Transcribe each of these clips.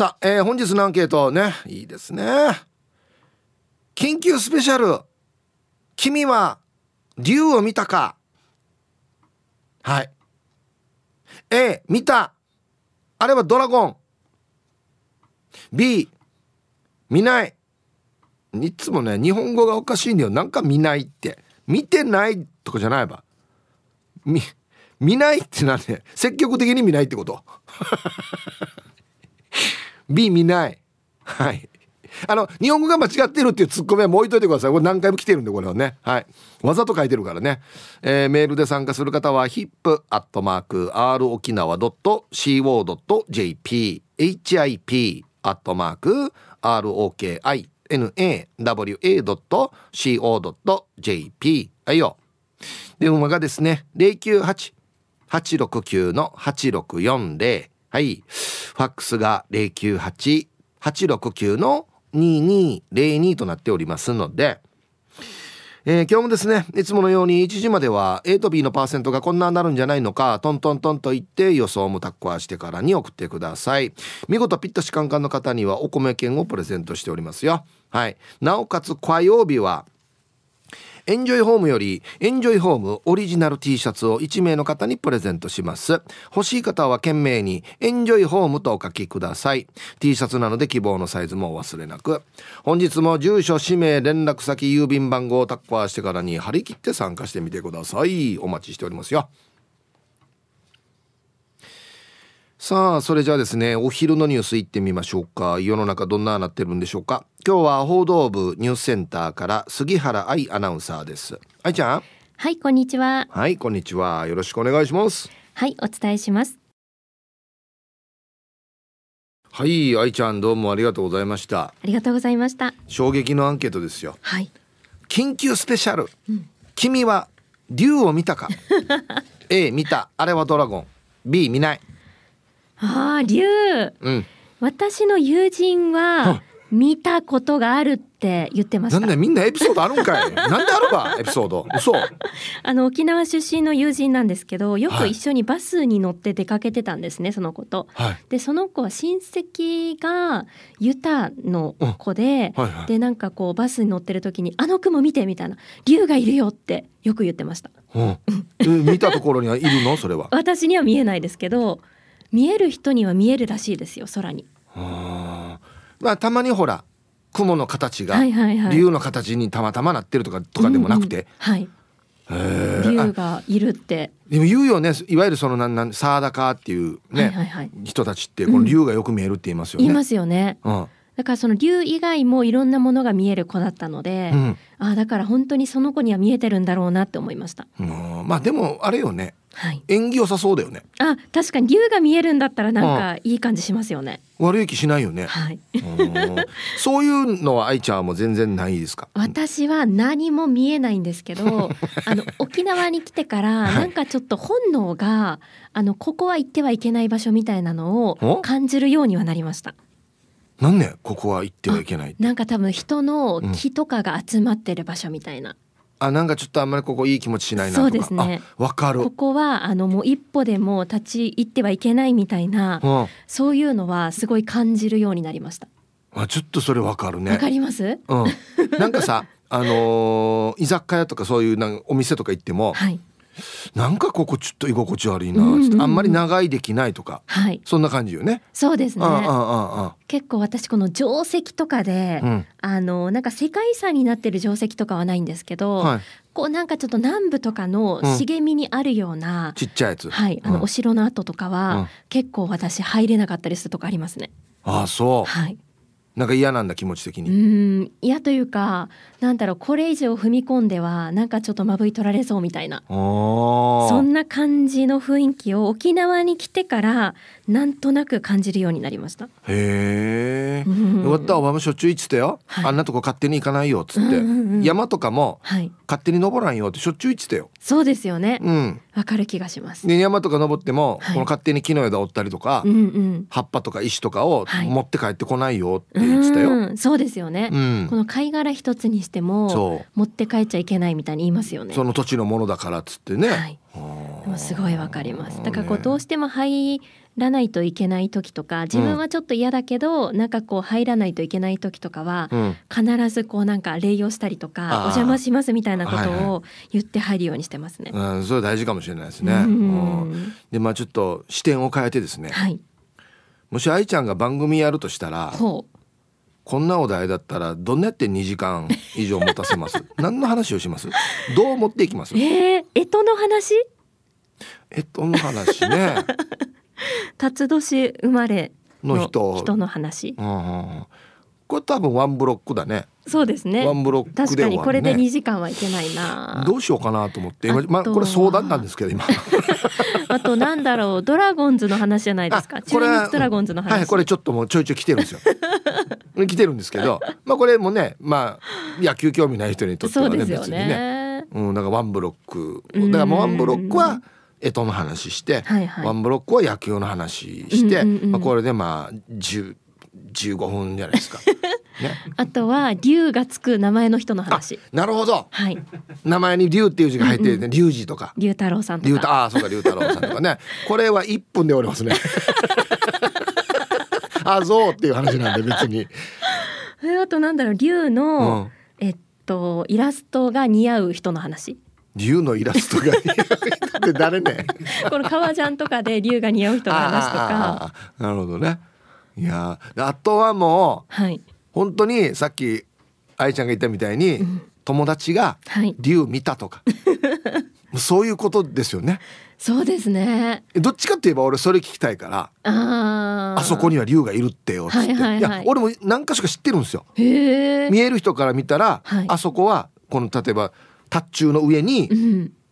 さあ、えー、本日のアンケートね。いいですね。緊急スペシャル。君は竜を見たか。はい。A 見た。あれはドラゴン。B 見ない。いつもね日本語がおかしいんだよ。なんか見ないって。見てないとかじゃないば見見ないってなんで積極的に見ないってこと？B 見ない。はい。あの日本語が間違ってるっていうツッコミはもう置いといてください。これ何回も来てるんでこれはね。はい。わざと書いてるからね、えー、メールで参加する方は hip.r 沖縄 .co.jp hip アットマーク ROKINAWA.co.jp はいよ。電話がですね098-869-8640はい。ファックスが098-869の2202となっておりますので、えー、今日もですねいつものように1時までは A と B のパーセントがこんなになるんじゃないのかトントントンと言って予想もタッコアしてからに送ってください。見事ピットシカンカンの方にはお米券をプレゼントしておりますよ。はい。なおかつ火曜日はエンジョイホームよりエンジョイホームオリジナル T シャツを1名の方にプレゼントします。欲しい方は懸命にエンジョイホームとお書きください。T シャツなので希望のサイズもお忘れなく。本日も住所氏名連絡先郵便番号をタッカーしてからに張り切って参加してみてください。お待ちしておりますよ。さあそれじゃあですねお昼のニュースいってみましょうか。世の中どんななってるんでしょうか。今日は報道部ニュースセンターから杉原愛アナウンサーです。愛ちゃん？はいこんにちは。はいこんにちは。よろしくお願いします。はいお伝えします。はい愛ちゃんどうもありがとうございました。ありがとうございました。衝撃のアンケートですよ。はい。緊急スペシャル、うん、君は竜を見たか？A 見た。あれはドラゴン。B 見ないああ竜、うん、私の友人は見たことがあるって言ってました。なんでみんなエピソードあるんかい。なんであるかエピソード。嘘。あの沖縄出身の友人なんですけど、よく一緒にバスに乗って出かけてたんですね、その子と。はい、でその子は親戚がユタの子で、はいはい、でなんかこうバスに乗ってる時にあの雲見てみたいな竜がいるよってよく言ってました。うん、見たところにはいるの？それは。私には見えないですけど。見える人には見えるらしいですよ空に。まあたまにほら雲の形が竜の形にたまたまなってるとかとかでもなくて、うんうん、はい。竜がいるって。でも言うよね。いわゆるそのなんなんサーダカーっていうね、はいはいはい、人たちってこの竜がよく見えるって言いますよね、言いますよね、うん、だからその竜以外もいろんなものが見える子だったので、うん、あだから本当にその子には見えてるんだろうなって思いました、うん、まあでもあれよねはい、縁起良さそうだよね。あ確かに竜が見えるんだったらなんかいい感じしますよね、悪い気しないよね、はい、そういうのは愛ちゃんも全然ないですか？私は何も見えないんですけど あの沖縄に来てからなんかちょっと本能があのここは行ってはいけない場所みたいなのを感じるようにはなりました。なんでここは行ってはいけないなんか多分人の気とかが集まってる場所みたいな、あなんかちょっとあんまりここいい気持ちしないなそうですね。わかる。ここはあのもう一歩でも立ち入ってはいけないみたいな、うん、そういうのはすごい感じるようになりました。あちょっとそれわかるね。わかります？うん。なんかさあのー、居酒屋とかそういうなんお店とか行っても、はい、なんかここちょっと居心地悪いな、うんうん、あんまり長いできないとか、はい、そんな感じよね。そうですね。結構私この定石とかで、うん、あのなんか世界遺産になってる定石とかはないんですけど、はい、こうなんかちょっと南部とかの茂みにあるような、うん、ちっちゃいやつ、はい、あのお城の跡とかは、結構私入れなかったりするとかありますね。ああそう。はい。なんか嫌なんだ気持ち的に。うん嫌というかなんだろうこれ以上踏み込んではなんかちょっとまぶい取られそうみたいな。そんな感じの雰囲気を沖縄に来てからなんとなく感じるようになりました。へえ、うん、よかったお前もしょっちゅう言ってたよ、はい、あんなとこ勝手に行かないよっつって、うんうんうん、山とかも、はい、勝手に登らんよってしょっちゅう言ってたよそうですよね。うん。わかる気がします。で山とか登っても、はい、この勝手に木の枝折ったりとか、うんうん、葉っぱとか石とかを持って帰ってこないよって言ってたよ、うん、そうですよね、うん、この貝殻一つにしても持って帰っちゃいけないみたいに言いますよね。その土地のものだからっつってね、はい、でもすごいわかります。だからこうどうしても入らないといけない時とか自分はちょっと嫌だけど、うん、なんかこう入らないといけない時とかは、うん、必ずこうなんか礼をしたりとかお邪魔しますみたいなことを言って入るようにしてますね。はいはい、うん、それ大事かもしれないですね。でまあちょっと視点を変えてですね、はい、もし愛ちゃんが番組やるとしたらこんなお題だったらどんなやって2時間以上持たせます？何の話をします？どう持っていきます？えー、干支の話？干支の話ね 辰年生まれの人。人の話、うん、これ多分ワンブロックだね。そうですね。ワンブロック、ね、確かにこれで2時間はいけないな。どうしようかなと思って。今まあこれ相談なんですけど今。あとなんだろう。ドラゴンズの話じゃないですか。中日ドラゴンズの話、はいこれちょっともうちょいちょい来てるんですよ。来てるんですけど。まあこれもねまあ野球興味ない人にとってはね別にね。うんだからワンブロック。だからもうワンブロックは干支の話して、はいはい、ワンブロックは野球の話して、うんうんうん、まあ、これでまあ10 15分じゃないですか。ね、あとは龍がつく名前の人の話。なるほど。はい。名前に龍っていう字が入ってね、龍二とか。龍太郎さんとか。ああ、そうか、龍太郎さんとかね。これは一分で終わりますね。あ、そうっていう話なんで、別に。え、あとなんだろう、龍の、うん、えっと、イラストが似合う人の話。龍のイラストが似誰ね？この革ジャンとかで龍が似合う人の話とか。なるほどね。いやあとはもう、はい、本当にさっき愛ちゃんが言ったみたいに、うん、友達が竜見たとか、はい、そういうことですよね。そうですね。どっちかって言えば俺それ聞きたいからああそこには竜がいるってよっつって、はいはいはい、いや俺も何か所か知ってるんですよ。見える人から見たら、はい、あそこはこの例えば達中の上に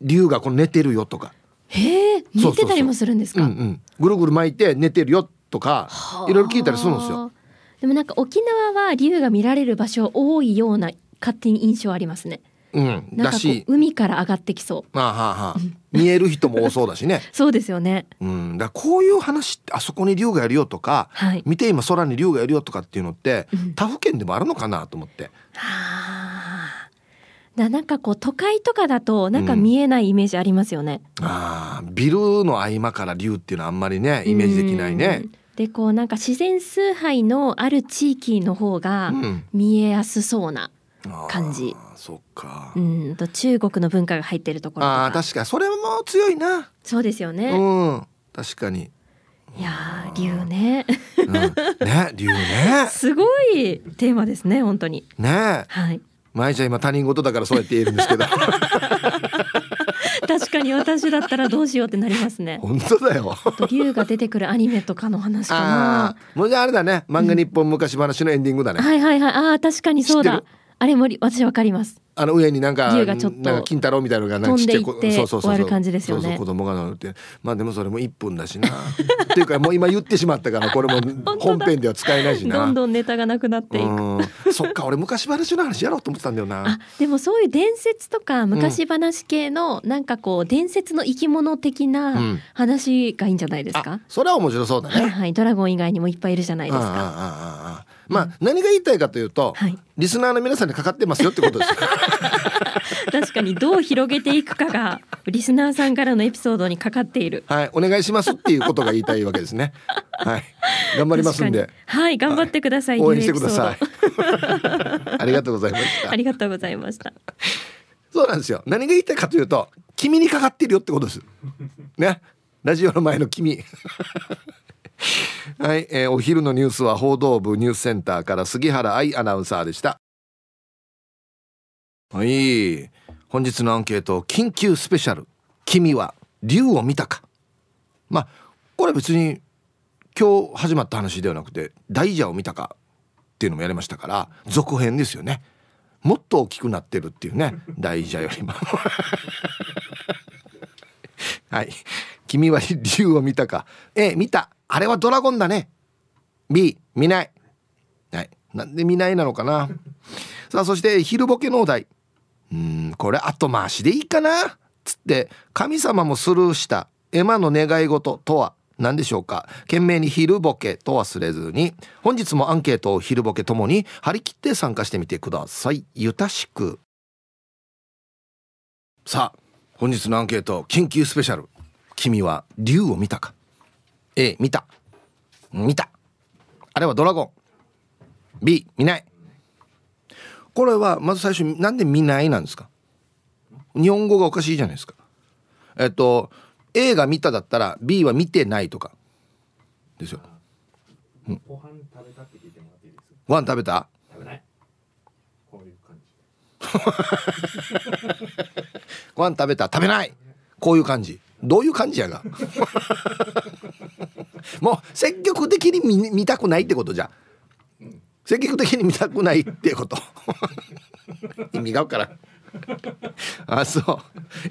竜がこの寝てるよとか。へえ寝てたりもするんですか？うんうん、ぐるぐる巻いて寝てるよとかいろいろ聞いたりするんですよ。でもなんか沖縄は竜が見られる場所多いような勝手に印象ありますね。うん、だし海から上がってきそう。あはは見える人も多そうだしね。そうですよね。うん、だこういう話ってあそこに竜がいるよとか、はい、見て今空に竜がいるよとかっていうのって、うん、他府県でもあるのかなと思って。はあ。だなんかこう都会とかだとなんか見えないイメージありますよね。うん、ああビルの合間から竜っていうのはあんまりねイメージできないね。でこうなんか自然崇拝のある地域の方が見えやすそうな感じ。うん、そっか。うんと中国の文化が入ってるところああ確かにそれも強いな。そうですよね。うん確かに。いや竜ね。うん、ね竜ね。すごいテーマですね本当に。ねはい。舞ちゃん今他人事だからそうやって言えるんですけど。確かに私だったらどうしようってなりますね。本当だよ。竜が出てくるアニメとかの話かな。もうじゃああれだね。漫画日本昔話のエンディングだね、うん、はいはいはい。ああ確かにそうだあれも私わかります。あの上になんか竜がちょっと金太郎みたいなのがなんかちっちゃいそうそうそう。感じですよね。そうそう子供が乗って。まあでもそれも一分だしな。っていうかもう今言ってしまったからこれも本編では使えないしな。どんどんネタがなくなっていく。そっか俺昔話の話やろうと思ってたんだよな。あでもそういう伝説とか昔話系の、なんかこう伝説の生き物的な話がいいんじゃないですか、うん、それは面白そうだね。はい、はい、ドラゴン以外にもいっぱいいるじゃないですか。ああああまあ、何が言いたいかというと、はい、リスナーの皆さんにかかってますよってことです 確かにどう広げていくかがリスナーさんからのエピソードにかかっている。はいお願いしますっていうことが言いたいわけですね。はい。頑張りますんで。はい頑張ってください、はい、応援してください。ありがとうございました。ありがとうございました。そうなんですよ。何が言いたいかというと君にかかってるよってことです。ね。ラジオの前の君 はい、えー、お昼のニュースは報道部ニュースセンターから杉原愛アナウンサーでした。はい本日のアンケート緊急スペシャル。君は竜を見たか。まあこれ別に今日始まった話ではなくて大蛇を見たか。っていうのもやりましたから続編ですよね。もっと大きくなってるっていうね。大蛇よりも。はい。君は竜を見たか。A 見た。あれはドラゴンだね。B 見ない。はい。なんで見ないなのかな。さあそして昼ボケのお題。うんこれ後回しでいいかな。つって神様もスルーした。エマの願い事とは何でしょうか。懸命に昼ボケと忘れずに。本日もアンケートを昼ボケともに張り切って参加してみてください。ゆたしく。さあ本日のアンケート緊急スペシャル。君は竜を見たか？A 見た。見た。あれはドラゴン。B 見ない。これはまず最初なんで見ないなんですか？日本語がおかしいじゃないですか。えっと A が見ただったら B は見てないとか。ですよ、うん、ご飯食べたって聞いてもらっていいですご飯食べた？食べない。こういう感じ。ご飯食べた食べない。こういう感じどういう感じやが？もう積極的に見見たくないってことじゃ積極的に見たくないってこと。意味が分からん。あそ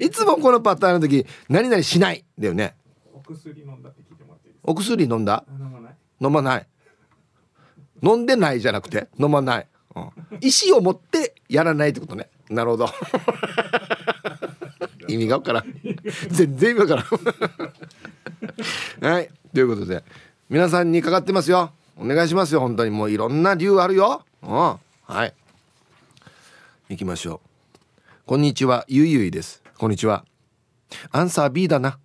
う。いつもこのパターンの時何々しないだよね。お薬飲んだって聞いてもらっていいですか？お薬飲んだ？飲まない。飲まない。飲んでないじゃなくて飲まない、うん、意思を持ってやらないってことね。なるほど 意味が分からん。全然意味分からん。はい。ということで皆さんにかかってますよ。お願いしますよ。本当に。もういろんな理由あるよ。うん。はい。行きましょう。こんにちは。ゆいゆいです。こんにちは。アンサー B だな。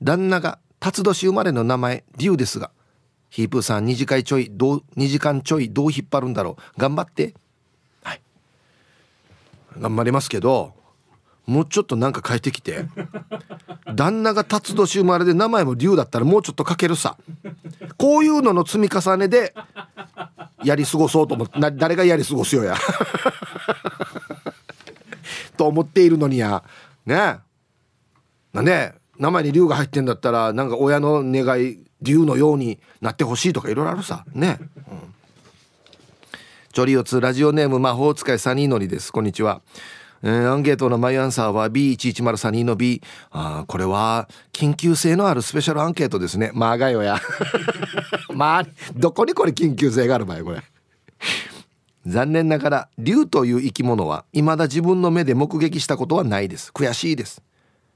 旦那が辰年生まれの名前龍ですがヒープーさん2時間ちょいどう2時間ちょいどう引っ張るんだろう。頑張って。はい。頑張りますけどもうちょっとなんか変えてきて。旦那が辰年生まれで名前も龍だったらもうちょっとかけるさ。こういうのの積み重ねでやり過ごそうと思って誰がやり過ごすよや。と思っているのにや。ね。なんで名前に龍が入ってんだったらなんか親の願い龍のようになってほしいとかいろいろあるさ。ね、うん、チョリオツラジオネーム魔法使いサニーノリです。こんにちは。えー、アンケートのマイアンサーは B11032 の B。あこれは緊急性のあるスペシャルアンケートですね。まあがよや。まあ、どこにこれ緊急性がある場合これ。残念ながら、竜という生き物は未だ自分の目で目撃したことはないです。悔しいです。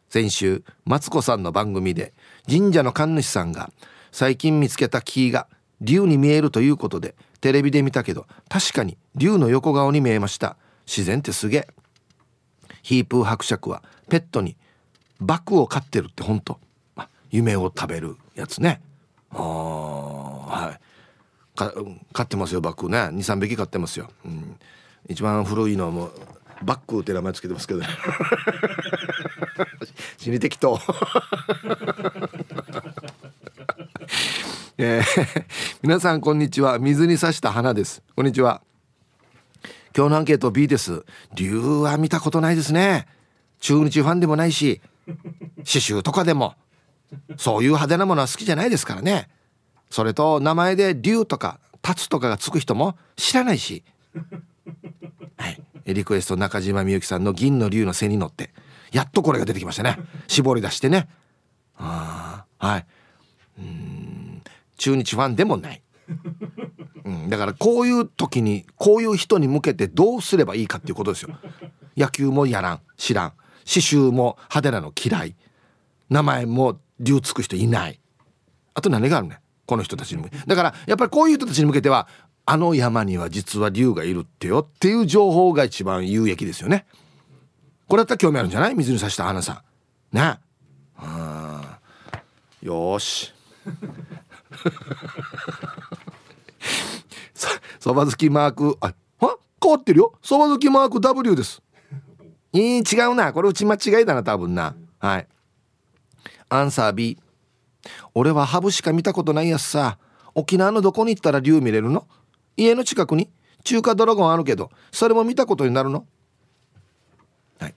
先週、マツコさんの番組で神社の神主さんが最近見つけた木が竜に見えるということでテレビで見たけど確かに竜の横顔に見えました。自然ってすげえ。ヒープー伯爵はペットにバクを飼ってるって本当。夢を食べるやつね。あはい。か飼ってますよバックね。23匹飼ってますよ、うん、一番古いのはもうバックって名前つけてますけど 死に適当 えー、皆さんこんにちは。水に刺した花です。こんにちは。今日のアンケート B です。竜は見たことないですね。中日ファンでもないし刺繍とかでも。そういう派手なものは好きじゃないですからね。それと名前で竜とか立つとかがつく人も知らないし。はい。リクエスト中島みゆきさんの銀の竜の背に乗ってやっとこれが出てきましたね。絞り出してね。あはい。うん。中日ファンでもない。うん、だからこういう時にこういう人に向けてどうすればいいかっていうことですよ。野球もやらん知らん。刺繍も派手なの嫌い。名前も竜つく人いない。あと何があるねこの人たちに向けだからやっぱりこういう人たちに向けてはあの山には実は竜がいるってよっていう情報が一番有益ですよね。これだったら興味あるんじゃない？水に刺した花さん。ね。あよし。そば好きマークあは？変わってるよ。そば好きマーク W です。いい違うな。これ打ち間違いだな多分な。はい。アンサー B 俺はハブしか見たことないやつさ。沖縄のどこに行ったら竜見れるの？家の近くに？中華ドラゴンあるけど。それも見たことになるの？はい。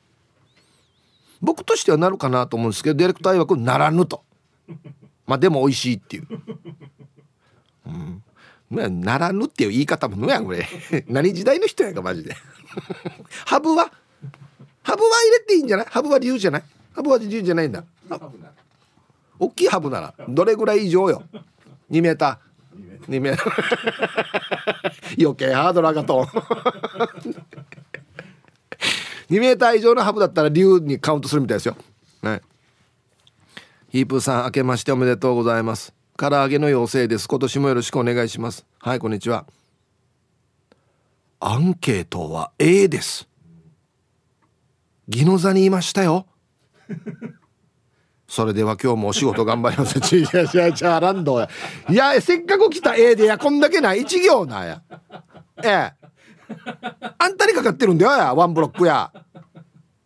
僕としてはなるかなと思うんですけどディレクター曰くならぬと。まあでも美味しいっていう。うん。ならぬっていう言い方ものやこれ。何時代の人やんかマジで。ハブは？ハブは入れていいんじゃない？ハブは理由じゃない？ハブは理由じゃないんだ。大きいハブなら。どれぐらい以上よ？2メーター。2メ 余計ハードル上がと2メーター以上のハブだったら竜にカウントするみたいですよ。はい。ヒープさん明けましておめでとうございます。唐揚げの妖精です。今年もよろしくお願いします。はいこんにちは。アンケートは A です。ギノ座にいましたよ。それでは今日もお仕事頑張ります。ちやちやちやランドやいやせっかく来た A でやこんだけない一行なやええあんたにかかってるんだよやワンブロックや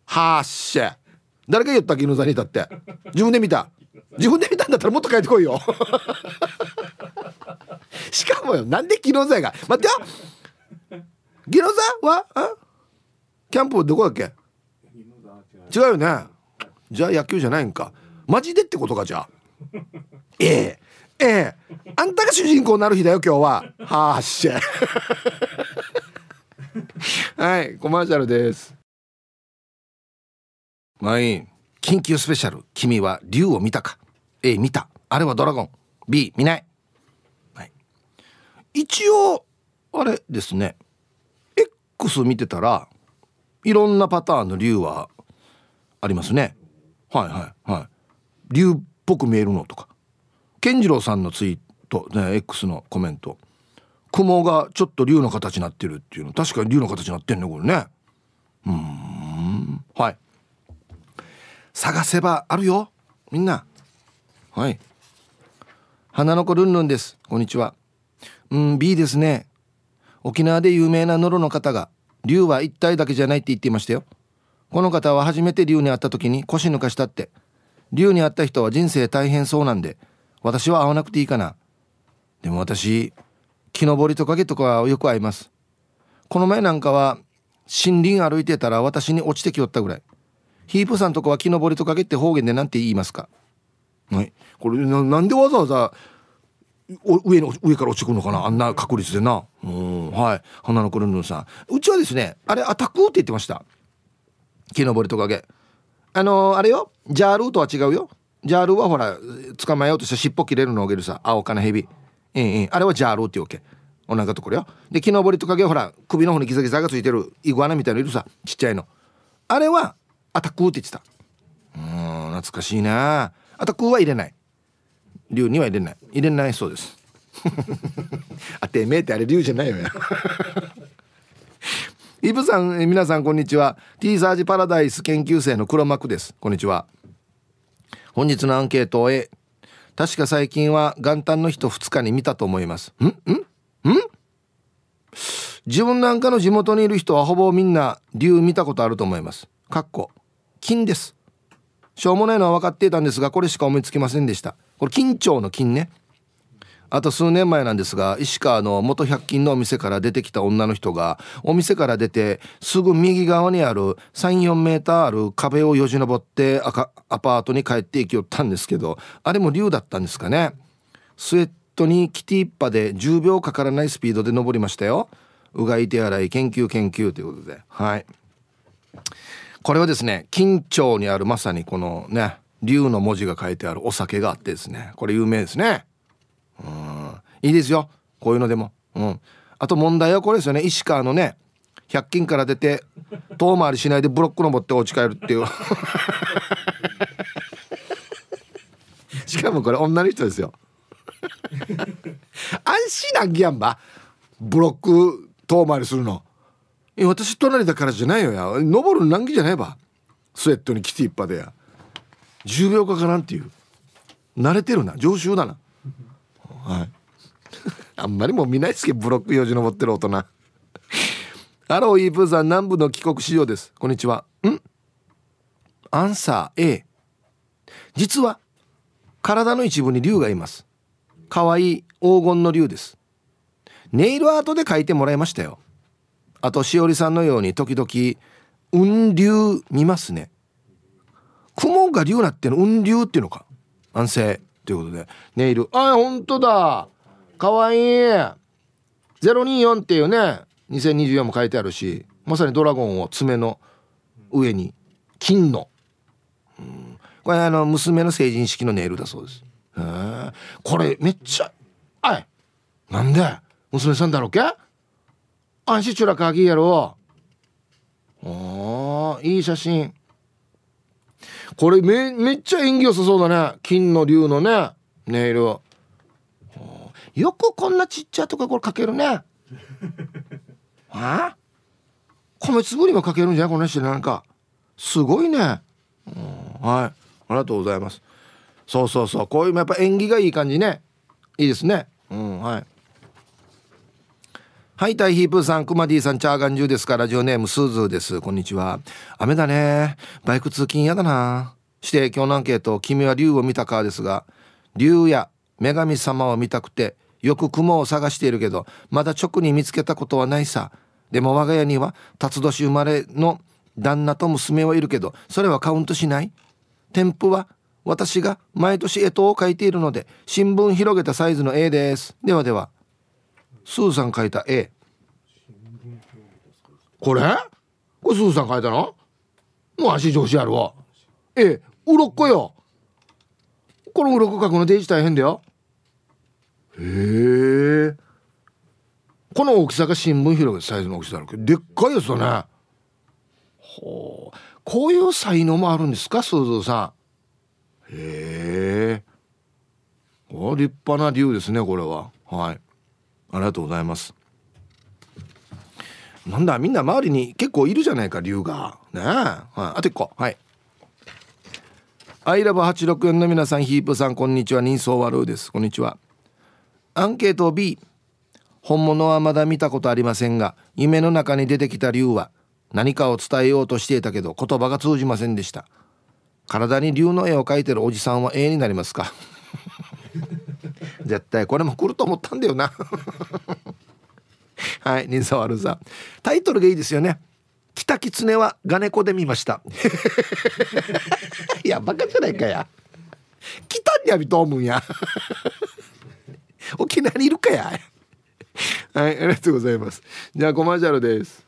はっしゃ誰が言った絹座にいたって自分で見た自分で見たんだったらもっと帰ってこいよ。しかもよなんで絹座が？待ってよ。ギノ座は？あ？キャンプどこだっけ？違う。よね。じゃあ野球じゃないんか。マジでってことかじゃあ。ええ。ええ。あんたが主人公になる日だよ今日は。はあっしゃ はいコマーシャルです。まあいい緊急スペシャル君は竜を見たか。A 見た。あれはドラゴン。B 見ない、はい、一応あれですね。X 見てたらいろんなパターンの竜はありますね。はいはいはい。竜っぽく見えるのとか。健次郎さんのツイート、ね、X のコメント。雲がちょっと竜の形になってるっていうの。確かに竜の形になってんねこれね。うん。はい。探せばあるよ。みんな。はい。花の子ルンルンです。こんにちは。うん B ですね。沖縄で有名なノロの方が竜は一体だけじゃないって言っていましたよ。この方は初めて竜に会った時に腰抜かしたって。竜に会った人は人生大変そうなんで私は会わなくていいかな。でも私木登りトカゲとかはよく会います。この前なんかは森林歩いてたら私に落ちてきよったぐらい。ヒープさんとこは木登りトカゲって方言で何て言いますか？はい。これなんでわざわざ上の上から落ちてくるのかな？あんな確率でな。うん。はい。花の子ルンルンさん。うちはですねあれアタックって言ってました。木登りトカゲ。あのー、あれよ？ジャールーとは違うよ。ジャールーはほら捕まえようとして尻尾切れるのをあげるさ青金蛇。えええあれはジャールーっていうわけ。お腹ところよ。で木登りトカゲはほら首の方にギザギザがついてるイグアナみたいのいるさちっちゃいの。あれはアタックって言ってた。うん懐かしいな。アタックは入れない。竜には入れない。入れないそうです。あてめえってあれ竜じゃないよ。や イブさん皆さんこんにちは。T サージパラダイス研究生の黒幕です。こんにちは。本日のアンケートを A 確か最近は元旦の人2日に見たと思います。ん？ん？ん？自分なんかの地元にいる人はほぼみんな竜見たことあると思います。かっこ。金です。しょうもないのは分かっていたんですがこれしか思いつきませんでした。これ緊張の金ね。あと数年前なんですが石川の元百均のお店から出てきた女の人がお店から出てすぐ右側にある34メーターある壁をよじ登ってアパートに帰っていきよったんですけどあれも竜だったんですかね。スウェットにキティッパで10秒かからないスピードで登りましたよ。うがい手洗い研究研究ということで。はい。これはですね緊張にあるまさにこのね竜の文字が書いてあるお酒があってですねこれ有名ですね。うん。いいですよ。こういうのでも。うん。あと問題はこれですよね。石川のね100均から出て遠回りしないでブロック登ってお家帰るっていう。しかもこれ女の人ですよ。安心なんぎやんばブロック遠回りするの。え私隣だからじゃないよや。登る難儀じゃないば。スウェットにキティッパでや。10秒かからんていう。慣れてるな。常習だな。はい。あんまりもう見ないですけどブロック用事登ってる大人。ハローイープーさん南部の帰国仕様です。こんにちは。ん？アンサー A 実は体の一部に竜がいます。可愛い黄金の竜です。ネイルアートで描いてもらいましたよ。あとしおりさんのように時々雲流見ますね。雲が竜なっての雲流っていうのか。安静ということで。ネイルあ本当だ。かわいい。024っていうね。2024も書いてあるしまさにドラゴンを爪の上に金の、うん、これあの娘の成人式のネイルだそうです。へえ。これめっちゃあい。なんで？娘さんだろうけ？あしちゅらかぎやろ。あいい写真。これめめっちゃ縁起良さそうだね。金の竜のねネイル。よくこんなちっちゃいとかこれかけるね。あ米粒にもかけるんじゃない？この人なんか。すごいね、はい。ありがとうございます。そうそうそう。こういうやっぱ縁起がいい感じね。いいですね。うんはいはいタイヒープーさんクマディーさんチャーガンジュですか。らラジオネームスーズーです。こんにちは。雨だね。バイク通勤やだな。して今日のアンケート君は竜を見たかですが竜や女神様を見たくてよく雲を探しているけどまだ直に見つけたことはないさ。でも我が家には辰年生まれの旦那と娘はいるけどそれはカウントしない？添付は私が毎年干支を書いているので新聞広げたサイズの A です。ではでは。スーさん書いた A これ？これスーさん書いたの？もう足上司あるわ。A 鱗よ。この鱗書くのデージ大変だよ。へえ。この大きさが新聞広げサイズの大きさだけでっかいやつだね。ほう。こういう才能もあるんですか？鈴蔵さん。へえ。立派な竜ですねこれは。はい。ありがとうございます。なんだみんな周りに結構いるじゃないか竜が。ねえ、はい、あと1個。はい。アイラブ864の皆さんヒープさんこんにちは。人相悪です。こんにちは。アンケート B 本物はまだ見たことありませんが夢の中に出てきた竜は何かを伝えようとしていたけど言葉が通じませんでした。体に竜の絵を描いてるおじさんは A になりますか？絶対これも来ると思ったんだよな。はい人相悪さタイトルがいいですよね。北狐はガネコで見ました。い やバカじゃないかや。北にやびと思うんや。沖縄にいるかや。はいありがとうございます。じゃあコマーシャルです。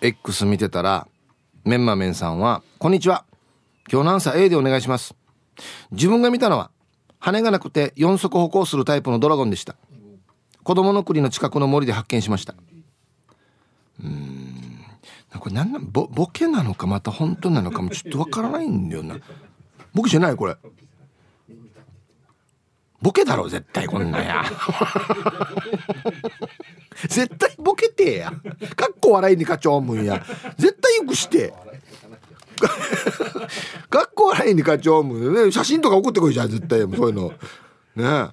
X 見てたらメンマメンさんは「こんにちは。今日のアンサー A でお願いします」自分が見たのは羽がなくて四足歩行するタイプのドラゴンでした。子供の国の近くの森で発見しました。うん。これ何なボボケなのかまた本当なのかもちょっとわからないんだよな。僕じゃないこれ。ボケだろ絶対こんなんや。絶対ボケてや。かっこ笑いに課長むんや。絶対よくして。かっこ笑いに課長むね。写真とか送ってこいじゃん絶対。そういうの。ね。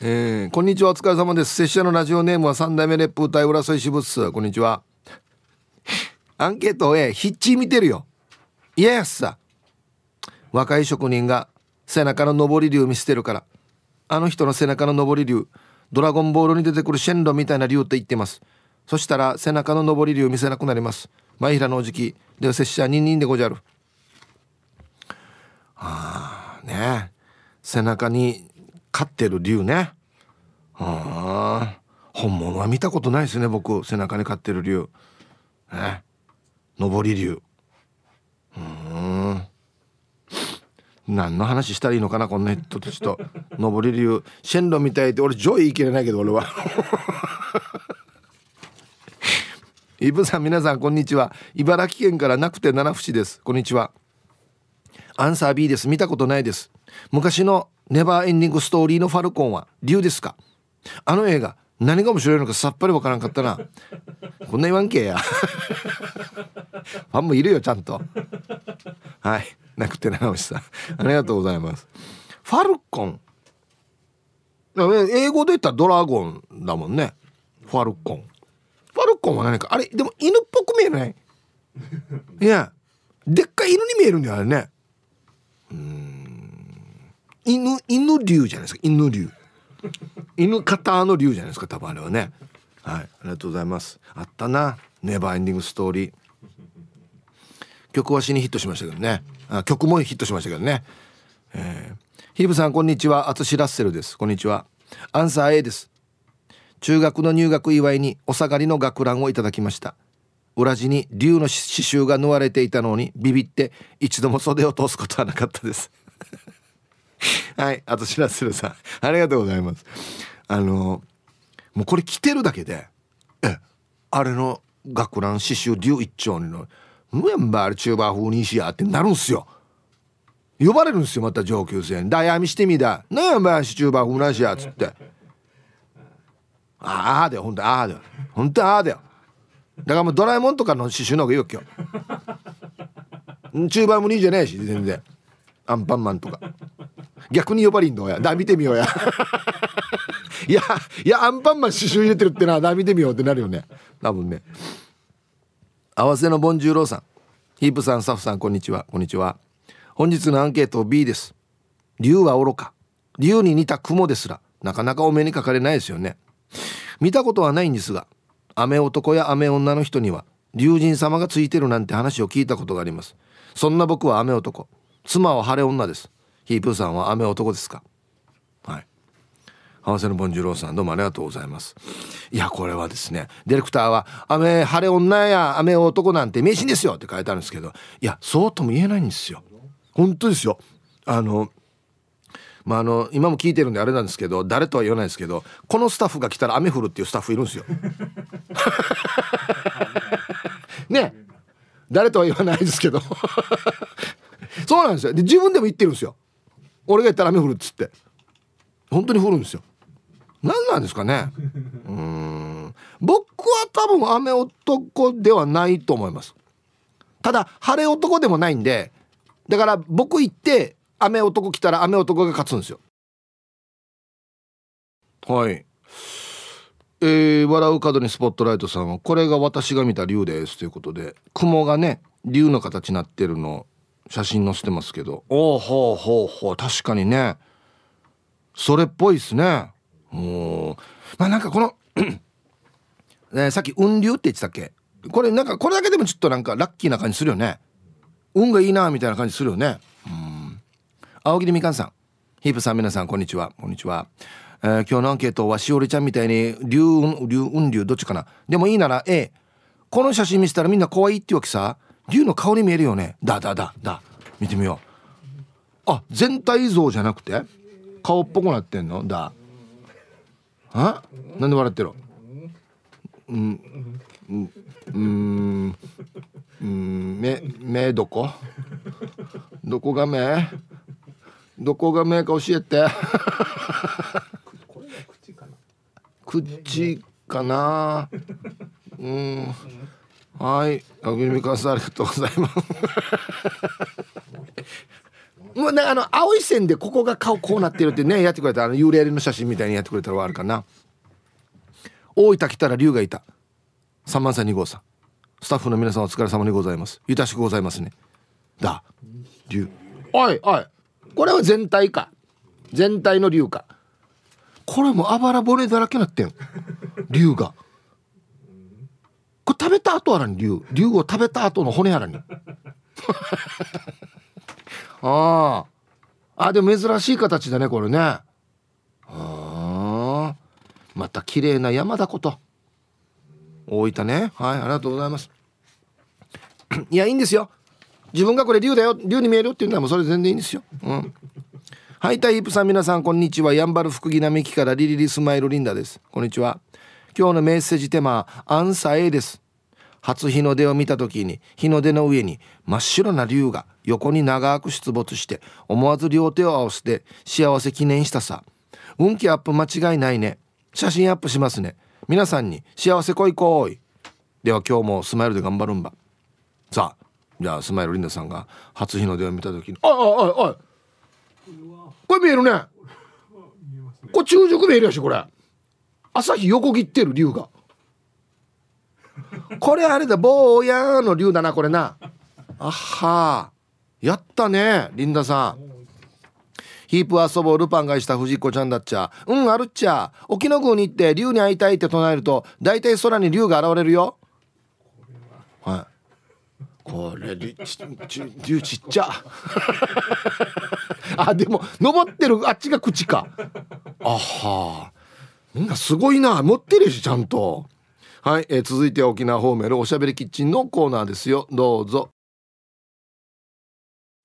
えー、こんにちは。お疲れ様です。拙者のラジオネームは三代目烈風隊浦添支部室こんにちは。アンケート A ヒッチー見てるよ。いややすさ。若い職人が背中の上り竜見捨てるから。あの人の背中の上り竜ドラゴンボールに出てくるシェンロンみたいな竜って言ってます。そしたら背中の上り竜見せなくなります。前平のおじきで拙者ニンニンでごじゃる。はあね。背中に飼ってる竜ね。はあ本物は見たことないですね僕。背中に飼ってる竜ね。上り竜うん。何の話したらいいのかなこんな人たちと。上り竜シェンロンみたいって俺上位い切れないけど俺は。イブさん皆さんこんにちは。茨城県からなくて七節です。こんにちは。アンサー B です。見たことないです。昔のネバーエンディングストーリーのファルコンは竜ですか？あの映画何が面白いのかさっぱりわからんかったな。こんな言わんけや。ファンもいるよちゃんと。はい。なくて直しさん。ありがとうございます。ファルコン。英語で言ったらドラゴンだもんね。ファルコン。ファルコンは何かあれでも犬っぽく見えない？いやでっかい犬に見えるんだよあれね。うん。犬犬竜じゃないですか犬竜。犬型の竜じゃないですか多分あれはね。はいありがとうございます。あったなネバーエンディングストーリー。曲は死にヒットしましたけどね。あ曲もヒットしましたけどね、えー、ヒーブさんこんにちは。アツシラッセルです。こんにちは。アンサー A です。中学の入学祝いにお下がりの学ランをいただきました。裏地に竜の刺繍が縫われていたのにビビって一度も袖を通すことはなかったです。はいあとしらするさんありがとうございます。あのもうこれ着てるだけでえあれの学ラン刺繍竜一丁にのムエンバールチューバー風にしやってなるんすよ。呼ばれるんですよまた上級生に「だやみしてみだ」「ねえばチューバー風なしや」っつって。ああだよ。ほんとああだよ。ほんとああだよ。だからもうドラえもんとかの刺繍の方がいいよ今日。チューバームニーじゃねえし全然。アンパンマンとか。逆に呼ばれんのや。だ見てみようや。いやいやアンパンマン刺繍入れてるってなだ見てみようってなるよね。多分ね。合わせのボンジューローさん。ヒープさんスタッフさんこんにちは。こんにちは。本日のアンケート B です。竜は愚か。竜に似た雲ですらなかなかお目にかかれないですよね。見たことはないんですが雨男や雨女の人には竜神様がついてるなんて話を聞いたことがあります。そんな僕は雨男。妻は晴れ女です。ヒープーさんは雨男ですか？はい。合わせのボンジュローさんどうもありがとうございます。いやこれはですねディレクターは「雨晴れ女や雨男なんて迷信ですよ」って書いてあるんですけどいやそうとも言えないんですよ。本当ですよ。あのまあ、あの今も聞いてるんであれなんですけど誰とは言わないですけどこのスタッフが来たら雨降るっていうスタッフいるんですよ。ね。誰とは言わないですけど。そうなんですよ。で自分でも言ってるんですよ。俺が言ったら雨降るっつって。本当に降るんですよ。何なんですかね。うん。僕は多分雨男ではないと思います。ただ晴れ男でもないんでだから僕行って雨男来たら雨男が勝つんですよ。はい。えー、笑う角にスポットライトさんはこれが私が見た竜ですということで雲がね竜の形になってるの写真載せてますけど。おおほうほうほう。確かにね。それっぽいですね。もう。まあなんかこの ね、さっき雲流って言ってたっけ？これなんかこれだけでもちょっとなんかラッキーな感じするよね。運がいいなみたいな感じするよね。うん青桐みかんさん。ヒープさん皆さんこんにちは。こんにちは。えー、今日のアンケートはしおりちゃんみたいに竜竜雲竜どっちかな。でもいいなら A この写真見せたらみんな怖いってわけさ。竜の顔に見えるよね。だだだだ。見てみよう。あ全体像じゃなくて？顔っぽくなってんの？だ。あ？なんで笑ってるうん。うん。うん。目目どこ？どこが目？どこが目か教えて。口かな。うん。はい。あぐりみかさんありがとうございます。もうねあの青い線でここが顔こうなってるってねやってくれた。あの幽霊の写真みたいにやってくれたらあるかな。大分来たら龍がいた。3万歳2号さん。スタッフの皆さんお疲れ様にございます。ゆたしくございますね。だ。龍。おいおいこれは全体か。全体の龍か。これもあばら骨だらけなってん龍が。これ食べた後あらに龍。龍を食べた後の骨あらに。ああでも珍しい形だねこれね。ああまた綺麗な山だこと。大分ね。はいありがとうございます。いやいいんですよ。自分がこれ竜だよ竜に見えるっていうのはもうそれ全然いいんですよ。うん。はいタイプさん皆さんこんにちは。やんばる福木並木からリリリスマイルリンダです。こんにちは。今日のメッセージテーマアンサー A です。初日の出を見た時に日の出の上に真っ白な竜が横に長く出没して思わず両手を合わせて幸せ記念したさ。運気アップ間違いないね。写真アップしますね。皆さんに幸せこいこい。では今日もスマイルで頑張るんば。さあじゃあスマイルリンダさんが初日の出を見た時に「ああああこれ見えるね。これ中軸見えるやしこれ。朝日横切ってる竜が。これあれだ坊やの竜だなこれな。あはやったねリンダさん。ヒープ遊ぼうルパンがした藤子ちゃんだっちゃ。うんあるっちゃ。沖ノ宮に行って竜に会いたいって唱えると大体空に竜が現れるよ。はい。これ竜ちっちゃ。あでも登ってるあっちが口か。あは。みんなすごいな。持ってるしちゃんと。はい、えー、続いて沖縄方面のおしゃべりキッチンのコーナーですよ。どうぞ。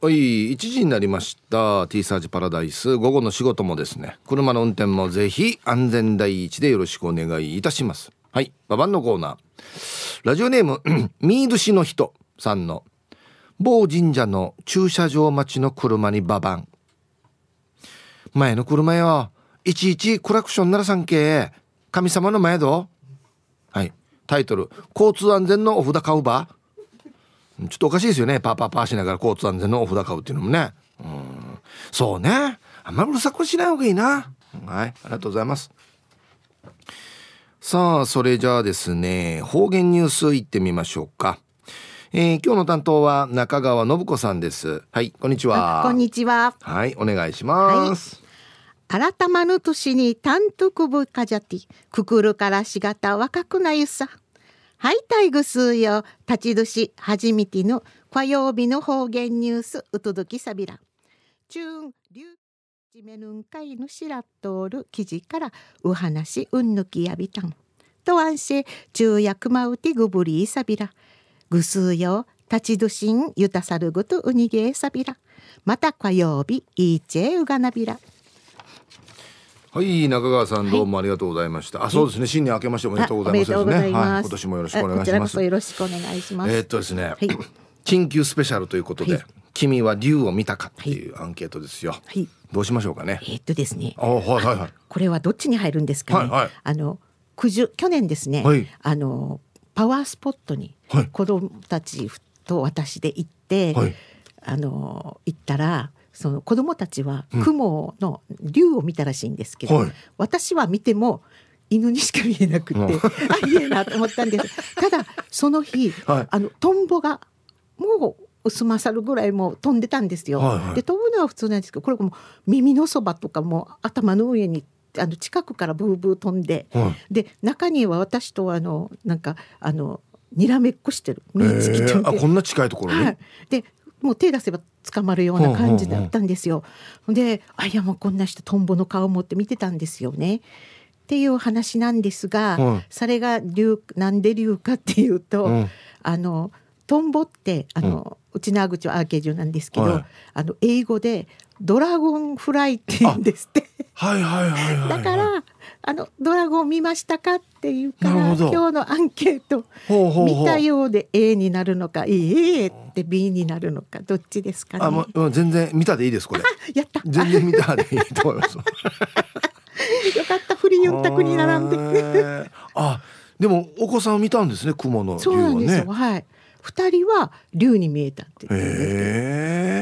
はい1時になりました。T サージパラダイス。午後の仕事もですね。車の運転もぜひ安全第一でよろしくお願いいたします。はいババンのコーナー。ラジオネーム ミード氏の人。さんの某神社の駐車場待ちの車にババン。前の車よいちいちクラクションならさんけ。神様の前ど。はい。タイトル交通安全のお札買うば。ちょっとおかしいですよね。パーパーパーしながら交通安全のお札買うっていうのもね。うん。そうね。あんまりうるさくしない方がいいな。はい。ありがとうございます。さあそれじゃあですね方言ニュースいってみましょうか。えー、今日の担当は中川信子さんです。はいこんにちは。こんにちは。はいお願いします、はい、改まぬ年に単独部かじゃてくくるからしがた若くなゆさ。はいたいぐすうよ立ち年はじみての火曜日の方言ニュースうとどきさびら。チューンりゅうじめぬんかいぬしらっとおる記事からう話うんぬきやびたん。とあんし昼夜くまうてぐぶりいさびらぐすうよ立ちどしんゆたさるぐとうにげえさびら。また火曜日いいちえうがなびら。はい中川さんどうもありがとうございました、はい、あそうですね新年明けましておめでとうございます、ね、はい、今年もよろしくお願いします。よろしくお願いします。えー、っとですね、はい、緊急スペシャルということで、はい、君は竜を見たかっていうアンケートですよ、はい、どうしましょうかね。えー、っとですね。あはいはいはい。これはどっちに入るんですかね、はいはい、あの九十去年ですね、はい、あのパワースポットに子供たちと私で行って、はい、あの行ったらその子供たちは雲の竜を見たらしいんですけど、うん、私は見ても犬にしか見えなくて、うん、あいえなと思ったんです。ただその日、はい、あのトンボがもう薄まさるぐらいも飛んでたんですよ。はいはい、で飛ぶのは普通なんですけどこれも耳のそばとかも頭の上にあの近くからブーブー飛んで、はい、で中には私とあのなんかあのにらめっこしてる。目つきちゃあこんな近いところに、はい、でもう手出せば捕まるような感じだったんですよ。であいやもうこんな人トンボの顔を持って見てたんですよね。っていう話なんですが、それが竜なんで竜かっていうと、うん、あのトンボってあの、うん、ちの口はアーケージョなんですけど、はい、あの英語でドラゴンフライって言うんですって。はいはいはい、はい、だからあのドラゴン見ましたかっていうから今日のアンケート見たようで A になるのか A って B になるのかどっちですかね。あもう全然見たでいいですこれ。やった。全然見たでいいと思います。よかったフリーユンクに並んで。あでもお子さん見たんですね雲の竜はね。はい。二人は竜に見えたって、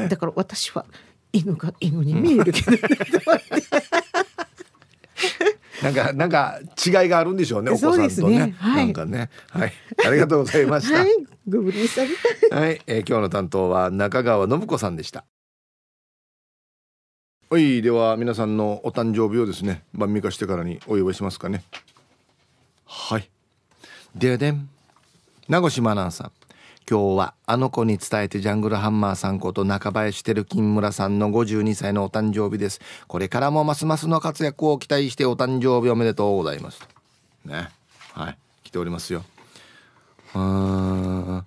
だから私は犬が犬に見えるけど、なんかなんか違いがあるんでしょうねお子さんとね、ねはい、なんかね。はい。ありがとうございました。はい、はい、えー、今日の担当は中川信子さんでした。はい。では皆さんのお誕生日をですね晩御化してからにお呼びしますかね。はい。ででん。名越真奈さん今日はあの子に伝えてジャングルハンマーさんこと中林照金村さんの52歳のお誕生日です。これからもますますの活躍を期待してお誕生日おめでとうございます。ね。はい。来ておりますよ。うんうん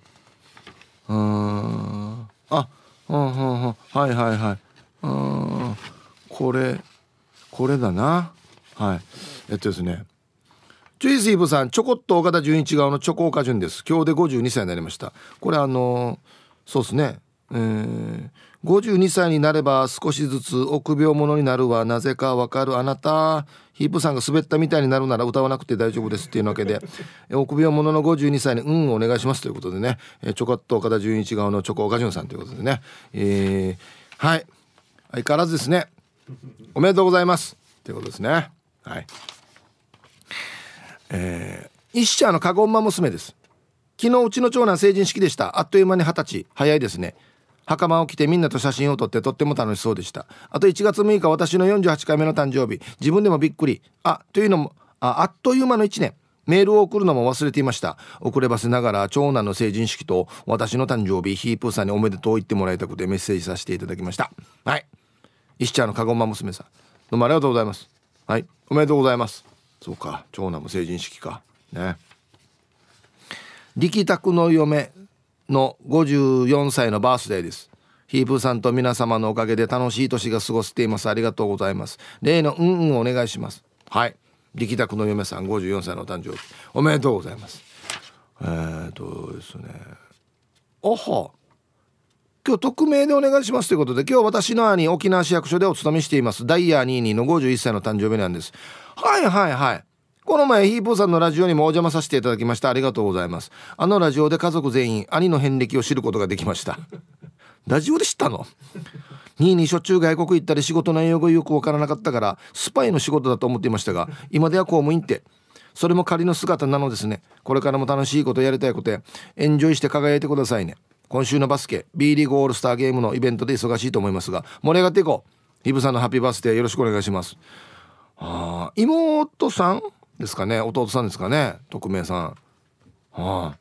あうんうんうんはいはいはい。うんこれこれだな。はい。えっとですね。チュイスイブさんちょこっと岡田准一側のチョコ岡潤です。今日で52歳になりました。これあのそうですね。えー、52歳になれば少しずつ臆病者になるわ。なぜかわかるあなた。ヒープさんが滑ったみたいになるなら歌わなくて大丈夫です。っていうわけで。臆病者の52歳に「うんお願いします」ということでね。えちょこっと岡田准一側のチョコ岡潤さんということでね。えー、はい。相変わらずですね。おめでとうございます。ということですね。はい。えー、一社のカゴンマ娘です。昨日うちの長男成人式でした。あっという間に二十歳。早いですね。袴を着てみんなと写真を撮ってとっても楽しそうでした。あと1月6日私の48回目の誕生日。自分でもびっくり。あというのもああっという間の1年。メールを送るのも忘れていました。遅ればせながら長男の成人式と私の誕生日ヒープーさんにおめでとう言ってもらいたくてメッセージさせていただきました。はい。石茶のカゴンマ娘さん。どうもありがとうございます。はい。おめでとうございます。そうか。長男も成人式か。ね。力宅の嫁の54歳のバースデーです。ヒープーさんと皆様のおかげで楽しい年が過ごせています。ありがとうございます。例のうんうんお願いします。はい。力宅の嫁さん54歳のお誕生日。おめでとうございます。えー、っとですね。おは。今日匿名でお願いしますということで今日私の兄沖縄市役所でお勤めしています。ダイヤ22の51歳の誕生日なんです。はいはいはい。この前ヒープーさんのラジオにもお邪魔させていただきました。ありがとうございます。あのラジオで家族全員兄の遍歴を知ることができました。ラジオで知ったの？2位にしょっちゅう外国行ったり仕事内容がよくわからなかったからスパイの仕事だと思っていましたが今では公務員って。それも仮の姿なのですね。これからも楽しいことやりたいことやエンジョイして輝いてくださいね。今週のバスケ B リーグオールスターゲームのイベントで忙しいと思いますが盛り上がっていこう。ヒーブさんのハッピーバースデーよろしくお願いします。あ妹さんですかね？弟さんですかね？匿名さん。はあ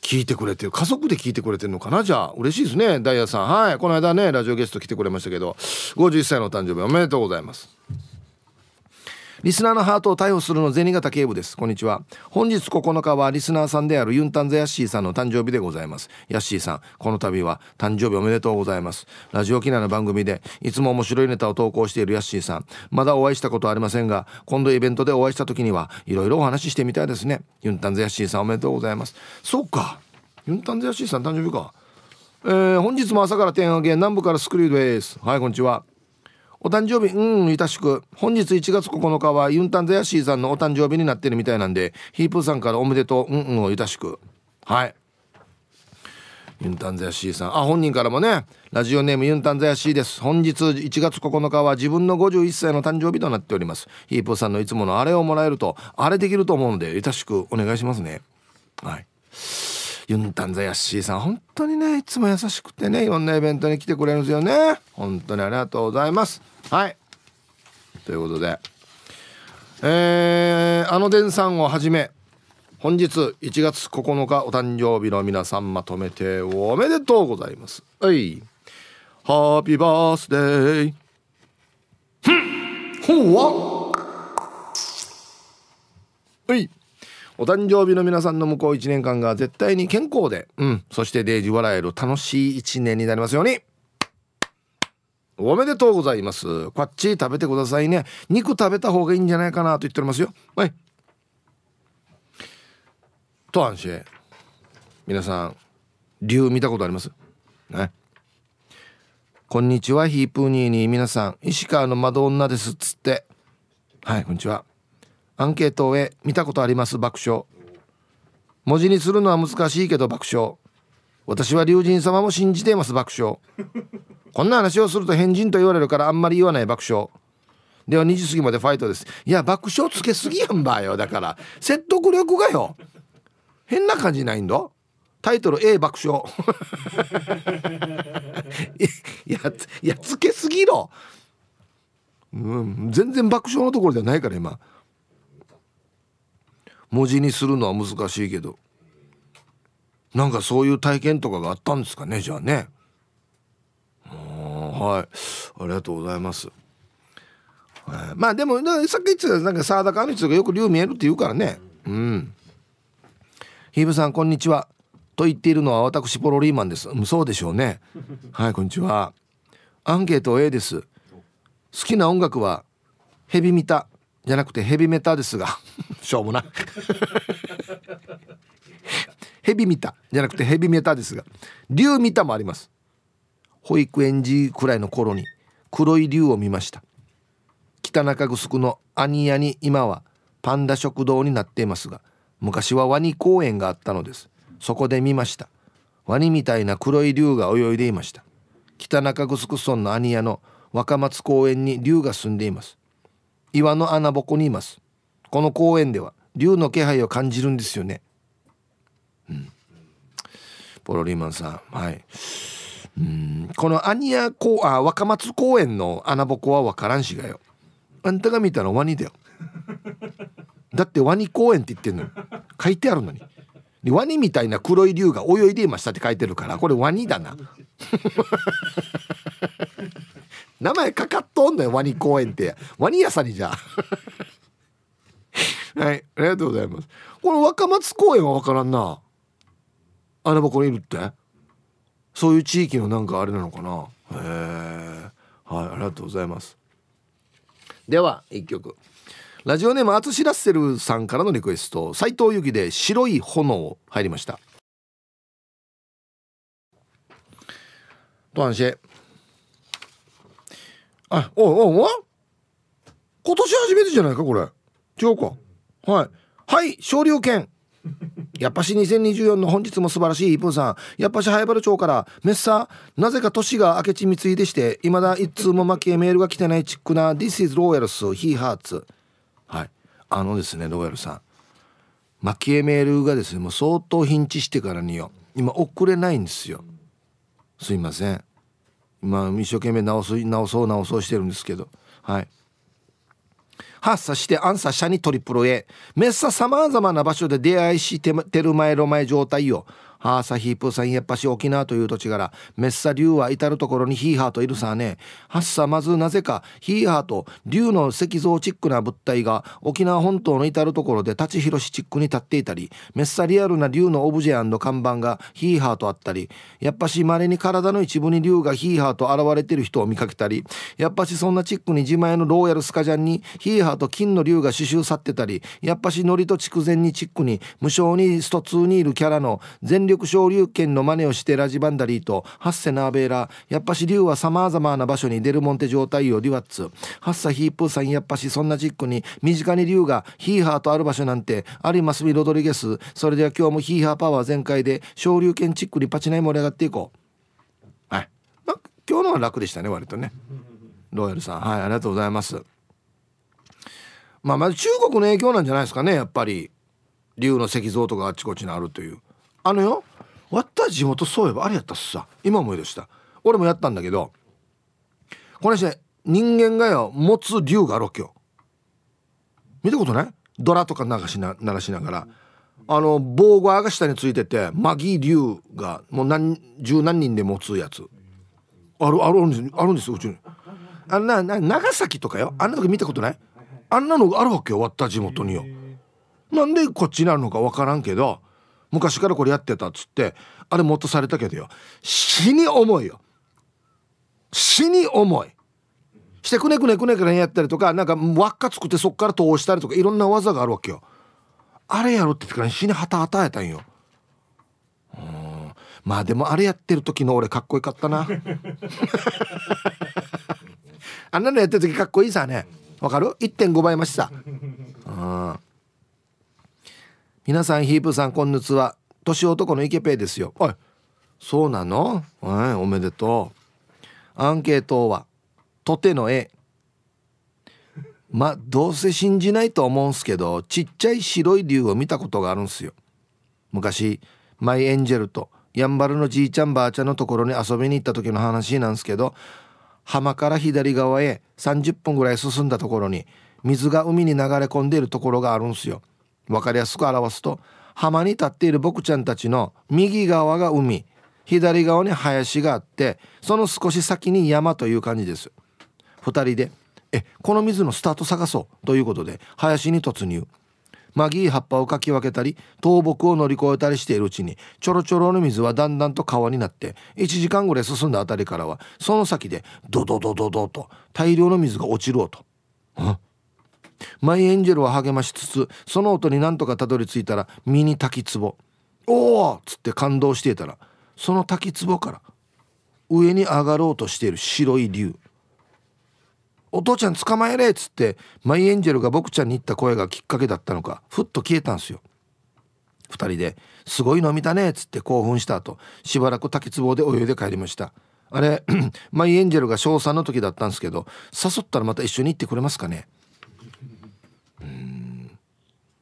聞いてくれてる。家族で聞いてくれてるのかな？じゃあ嬉しいですねダイヤさん。はい。この間ねラジオゲスト来てくれましたけど。51歳の誕生日おめでとうございます。リスナーのハートを逮捕するの銭形警部です。こんにちは。本日9日はリスナーさんであるユンタンザヤッシーさんの誕生日でございます。ヤッシーさん、この度は誕生日おめでとうございます。ラジオ機内の番組でいつも面白いネタを投稿しているヤッシーさん。まだお会いしたことはありませんが、今度イベントでお会いした時にはいろいろお話ししてみたいですね。ユンタンザヤッシーさんおめでとうございます。そうか。ユンタンザヤッシーさん誕生日か。えー、本日も朝から点上げ南部からスクリューです。はい、こんにちは。お誕生日うんいたしく。本日1月9日はユンタンザヤシーさんのお誕生日になってるみたいなんでヒープーさんからおめでとううんうんをいたしく。はい。ユンタンザヤシーさん。あ本人からもねラジオネームユンタンザヤシーです。本日1月9日は自分の51歳の誕生日となっております。ヒープーさんのいつものあれをもらえるとあれできると思うのでいたしくお願いしますね。はい。ユンタンザヤッシーさん本当にねいつも優しくてねいろんなイベントに来てくれるんですよね。本当にありがとうございます。はい。ということで。えー、あの電さんをはじめ本日1月9日お誕生日の皆さんまとめておめでとうございます。はい。ハッピーバースデーふん。ほうわはい。お誕生日の皆さんの向こう1年間が絶対に健康で、うん、そしてデージ笑える楽しい1年になりますように。おめでとうございます。こっち食べてくださいね。肉食べた方がいいんじゃないかなと言っておりますよ。はい。と安心。皆さん、竜見たことあります？ね。こんにちは、ヒープーニーに皆さん、石川の窓女ですっつって。はい、こんにちは。アンケートへ見たことあります爆笑。文字にするのは難しいけど爆笑。私は龍神様も信じています爆笑。こんな話をすると変人と言われるからあんまり言わない爆笑。では2時過ぎまでファイトです。いや爆笑つけすぎやんばよ。だから説得力がよ。変な感じないんだタイトル A 爆笑。い やいやつけすぎろ、うん、全然爆笑のところじゃないから今。文字にするのは難しいけどなんかそういう体験とかがあったんですかねじゃあね。はい。ありがとうございます、えー、まあでもさっき言ってたなんか沢田かの人がよく竜見えるって言うからね。うん。ヒーブさんこんにちは。と言っているのは私ポロリーマンです。そうでしょうね。はいこんにちは。アンケート A です。好きな音楽はヘビミタじゃなくてヘビメタですが しょうもない。ヘビミタじゃなくてヘビメタですが竜ミタもあります。保育園児くらいの頃に黒い竜を見ました。北中城の兄屋に今はパンダ食堂になっていますが昔はワニ公園があったのです。そこで見ました。ワニみたいな黒い竜が泳いでいました。北中城村の兄屋の若松公園に竜が住んでいます。岩の穴ぼこにいます。この公園では竜の気配を感じるんですよね。うん。ポロリーマンさんはい。うん。このアニヤ公あ若松公園の穴ぼこは分からんしがよ。あんたが見たらワニだよ。だってワニ公園って言ってんの書いてあるのに。でワニみたいな黒い竜が泳いでいましたって書いてるからこれワニだな。名前かかっとんのよワニ公園って。ワニ屋さんにじゃあ。はいありがとうございます。この若松公園は分からんな。穴ぼこにいるって？そういう地域のなんかあれなのかな？へえはいありがとうございます。では一曲。ラジオネームアツシラッセルさんからのリクエスト。斉藤由貴で白い炎入りました。と安心あおおお今年初めてじゃないかこれ。違うか。はい。はい昇竜拳やっぱし2024の本日も素晴らしいイプーさん。やっぱし早原町からメッサなぜか年が明けちみついでしていまだ一通も負けメールが来てないチックな This is Royals He Hearts はい。あのですねロイヤルさん。負けメールがですねもう相当ヒンチしてからによ。今送れないんですよ。すいません。まあ一生懸命直す直そう直そうしてるんですけど。はい。発作してアンサー社にトリプル A メッサさまざまな場所で出会いしてる前の前状態よハーサヒープーさんやっぱし沖縄という土地柄。メッサ竜は至る所にヒーハーといるさね。ハッサまずなぜかヒーハーと竜の石像チックな物体が沖縄本島の至る所で立ち広しチックに立っていたりメッサリアルな竜のオブジェ看板がヒーハーとあったり。やっぱし稀に体の一部に竜がヒーハーと現れてる人を見かけたり。やっぱしそんなチックに自前のローヤルスカジャンにヒーハーと金の竜が刺繍さってたり。やっぱしノリと筑前にチックに無償にスト2にいるキャラの全力昇竜拳の真似をしてラジバンダリーとハッセナーベーラやっぱし竜は様々な場所にデルモンテ状態をデュワッツ。ハッサヒープーさんやっぱしそんなチックに身近に竜がヒーハーとある場所なんてありますみロドリゲス。それでは今日もヒーハーパワー全開で昇竜拳チックにパチナイ盛り上がっていこう。はい、まあ、今日のは楽でしたね割とね。ロイヤルさん。はいありがとうございます。まあまず中国の影響なんじゃないですかねやっぱり。竜の石像とかあっちこっちにあるという。あのよわった地元そういえばあれやったっすさ今思い出した。俺もやったんだけどこれして人間がよ持つ竜があるわけよ。見たことない？ドラとか流しな鳴らしながら。あの棒がが下についててマギー竜がもう何十何人で持つやつ。あるあるんですあるんですようちに。あんな長崎とかよ。あんな時見たことない？あんなのがあるわけよ割った地元によ。なんでこっちにあるのか分からんけど昔からこれやってたっつってあれ元されたけどよ。死に重いよ。死に重い。してくねくねくねくねやったりとかなんか輪っか作ってそっから通したりとかいろんな技があるわけよ。あれやろって言ってから死にハタハタやったんよ。うん。まあでもあれやってる時の俺かっこよかったな。あんなのやってる時かっこいいさね。わかる ?1.5 倍増しさ。うん皆さんヒープさんこんにちは。年男のイケペイですよ。おいそうなの？はいおめでとう。アンケートはとての絵。まあどうせ信じないと思うんすけどちっちゃい白い竜を見たことがあるんすよ。昔マイエンジェルとやんばるのじいちゃんばあちゃんのところに遊びに行った時の話なんすけど浜から左側へ30分ぐらい進んだところに水が海に流れ込んでいるところがあるんすよ。分かりやすく表すと浜に立っている僕ちゃんたちの右側が海左側に林があってその少し先に山という感じです。2人で「えこの水のスタート探そう」ということで林に突入。マギー葉っぱをかき分けたり倒木を乗り越えたりしているうちにちょろちょろの水はだんだんと川になって1時間ぐらい進んだ辺りからはその先でドドドドドと大量の水が落ちる音。マイエンジェルは励ましつつその音になんとかたどり着いたら身に滝壺。おおっつって感動していたらその滝壺から上に上がろうとしている白い竜お父ちゃん捕まえれ！っつってマイエンジェルが僕ちゃんに言った声がきっかけだったのかふっと消えたんすよ。2人ですごい飲みだね！っつって興奮した後しばらく滝壺で泳いで帰りましたあれ マイエンジェルが小3の時だったんですけど誘ったらまた一緒に行ってくれますかね？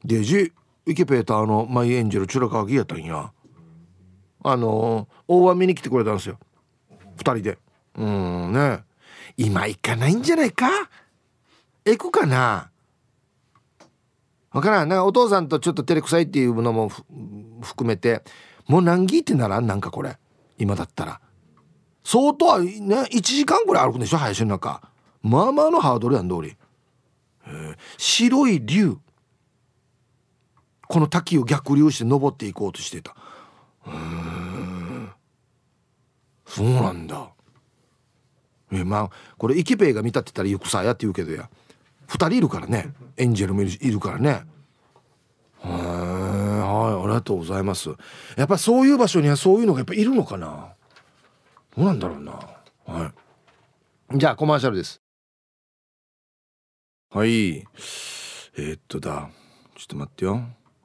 デジウィキペーターのマイエンジェルチュラカワギやったんや。あの大湾見に来てくれたんですよ。2人で。うんね。今行かないんじゃないか？行くかな？わからん。なんかお父さんとちょっと照れくさいっていうのも含めて。もう何ギってならん？なんかこれ。今だったら。相当はね1時間ぐらい歩くんでしょ？林の中。まあまあのハードルやん通りえ白い竜。この滝を逆流して登っていこうとしてた。うんそうなんだ。えまあこれイケペイが見たって言ったらよくさやって言うけどや。2人いるからね。エンジェルもいるからね。はいはいありがとうございます。やっぱそういう場所にはそういうのがやっぱいるのかな。どうなんだろうな。はい。じゃあコマーシャルです。はい。えー、っとだ。ちょっと待ってよ。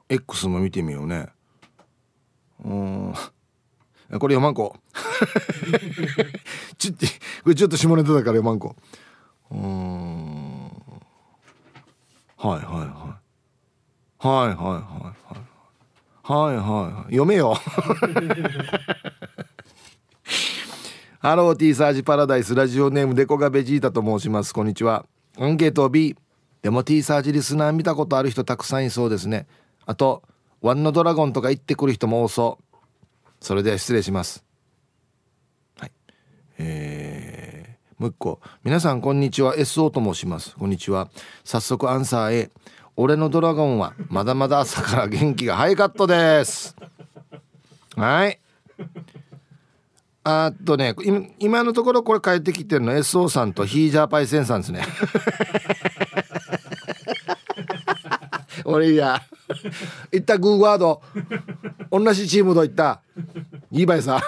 X も見てみようね。うん。これ読まんこ。ちょっと これちょっと下ネタだから読まんこ。うん。はいはいはい。はいはいはいはい。はいはい読めよ。ハローティーサージパラダイス。ラジオネームデコがベジータと申します。こんにちは。アンケート B でも T サージリスナー見たことある人たくさんいそうですね。あとワンのドラゴンとか行ってくる人も多そう。それでは失礼します。はい。えー、もう一個。皆さんこんにちは。SO と申します。こんにちは。早速アンサー A 俺のドラゴンはまだまだ朝から元気がハイカットです。はい。あとね今のところこれ帰ってきてるの SO さんとヒージャーパイセンさんですね。俺いや。行ったグーワード。同じチームと行った。いいばいさ。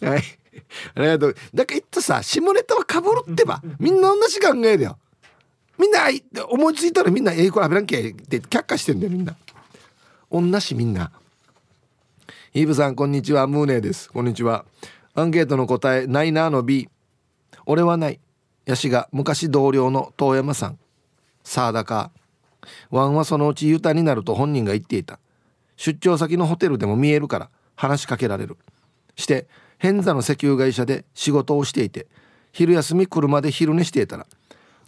はい。ありがとう。だから言ったさ下ネタはかぶるってばみんな同じ考えだよ。みんな思いついたらみんな英語あべらんけって却下してんだよみんな。同じみんな。イーブさんこんにちは。ムーネです。こんにちは。アンケートの答えないなの B 俺はない。ヤシが昔同僚の遠山さんさあだかワンはそのうちユタになると本人が言っていた。出張先のホテルでも見えるから話しかけられる。して偏座の石油会社で仕事をしていて昼休み車で昼寝していたら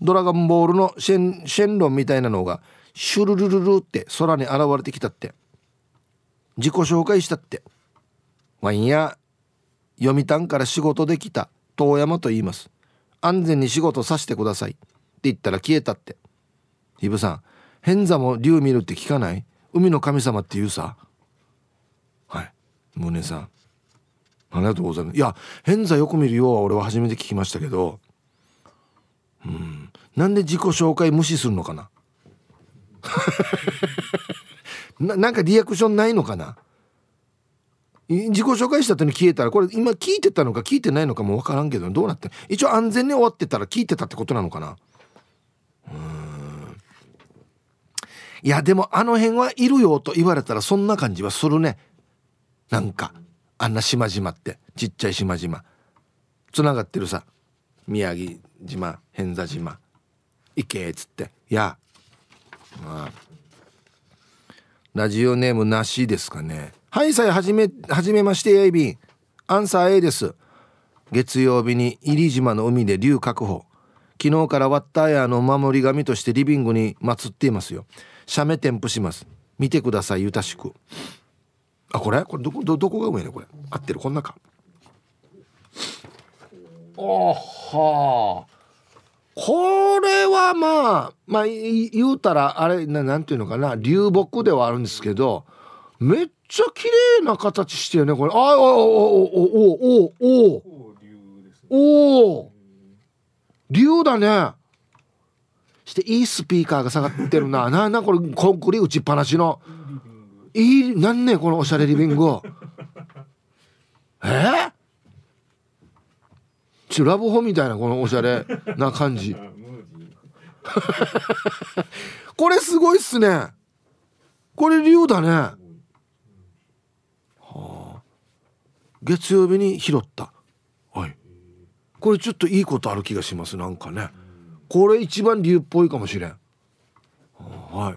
ドラゴンボールのシェンシェンロンみたいなのがシュルルルルって空に現れてきたって。自己紹介したって。ワインや読谷から仕事できた遠山と言います。安全に仕事させてください。って言ったら消えたって。イブさん変座も竜見るって聞かない？海の神様って言うさはい。宗さんありがとうございますいや変座よく見るようは俺は初めて聞きましたけどうんなんで自己紹介無視するのかな？ななんかリアクションないのかな？自己紹介した後に消えたらこれ今聞いてたのか聞いてないのかも分からんけどどうなって一応安全に終わってたら聞いてたってことなのかな。うん。いやでもあの辺はいるよと言われたらそんな感じはするね。なんかあんな島々ってちっちゃい島々。つながってるさ宮城島偏座島。行けっつって。いや。まあ。ラジオネームなしですかね。はいさえはじめはじめましてエイビアンサー A です。月曜日に入島の海で竜確保。昨日からワッターヤーの守り神としてリビングに祀っていますよ。写メ添付します。見てくださいゆたしく。あこれ？これどこどどこが上ねこれ？合ってる？こんなか。あはあこれはまあまあ言うたらあれななんていうのかな。流木ではあるんですけどめっちゃ綺麗な形してるねこれ。あおおおおおおおおお竜だねしていいスピーカーが下がってるなななこれコンクリ打ちっぱなしのいいなんねこのおしゃれリビングえーちラブホみたいなこのおしゃれな感じこれすごいっすねこれ竜だねはあ月曜日に拾った。はい。これちょっといいことある気がします。なんかね。これ一番竜っぽいかもしれん。はい。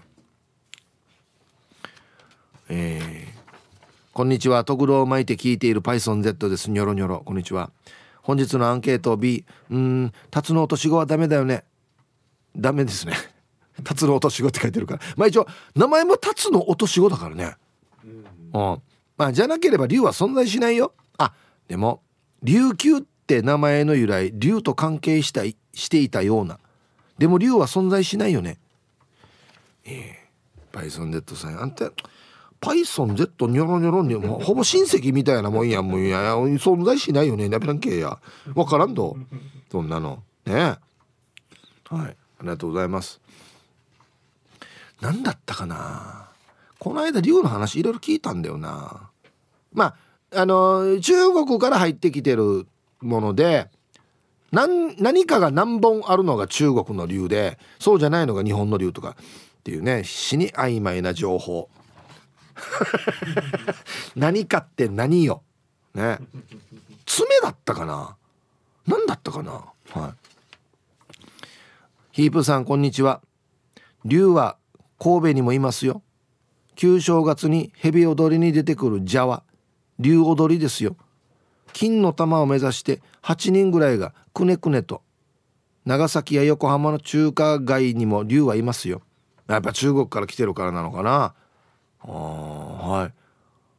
えー、こんにちは。トグロを巻いて聞いている PythonZ です。ニョロニョロ。こんにちは。本日のアンケート B うんタツの落とし子はダメだよね。ダメですね。タツの落とし子って書いてるから。まあ一応名前もタツの落とし子だからね。うん、まあじゃなければ竜は存在しないよ。あでも琉球って名前の由来竜と関係したいしていたような。でも竜は存在しないよね。ええ。ー、バイソンデッドさん。あんたパイソン Z ニョロニョロにもうほぼ親戚みたいなもんやもういや。存在しないよね。ナビランケや。わからんとそんなの。ね。はい。ありがとうございます。何だったかな。この間龍の話いろいろ聞いたんだよな。まああの中国から入ってきてるもので何何かが何本あるのが中国の竜でそうじゃないのが日本の竜とかっていうね死に曖昧な情報。何かって何よ。ね。爪だったかな。何だったかな。はい。ヒープさんこんにちは。竜は神戸にもいますよ。旧正月に蛇踊りに出てくる蛇は竜踊りですよ。金の玉を目指して8人ぐらいがくねくねと長崎や横浜の中華街にも竜はいますよ。やっぱ中国から来てるからなのかな。あはい。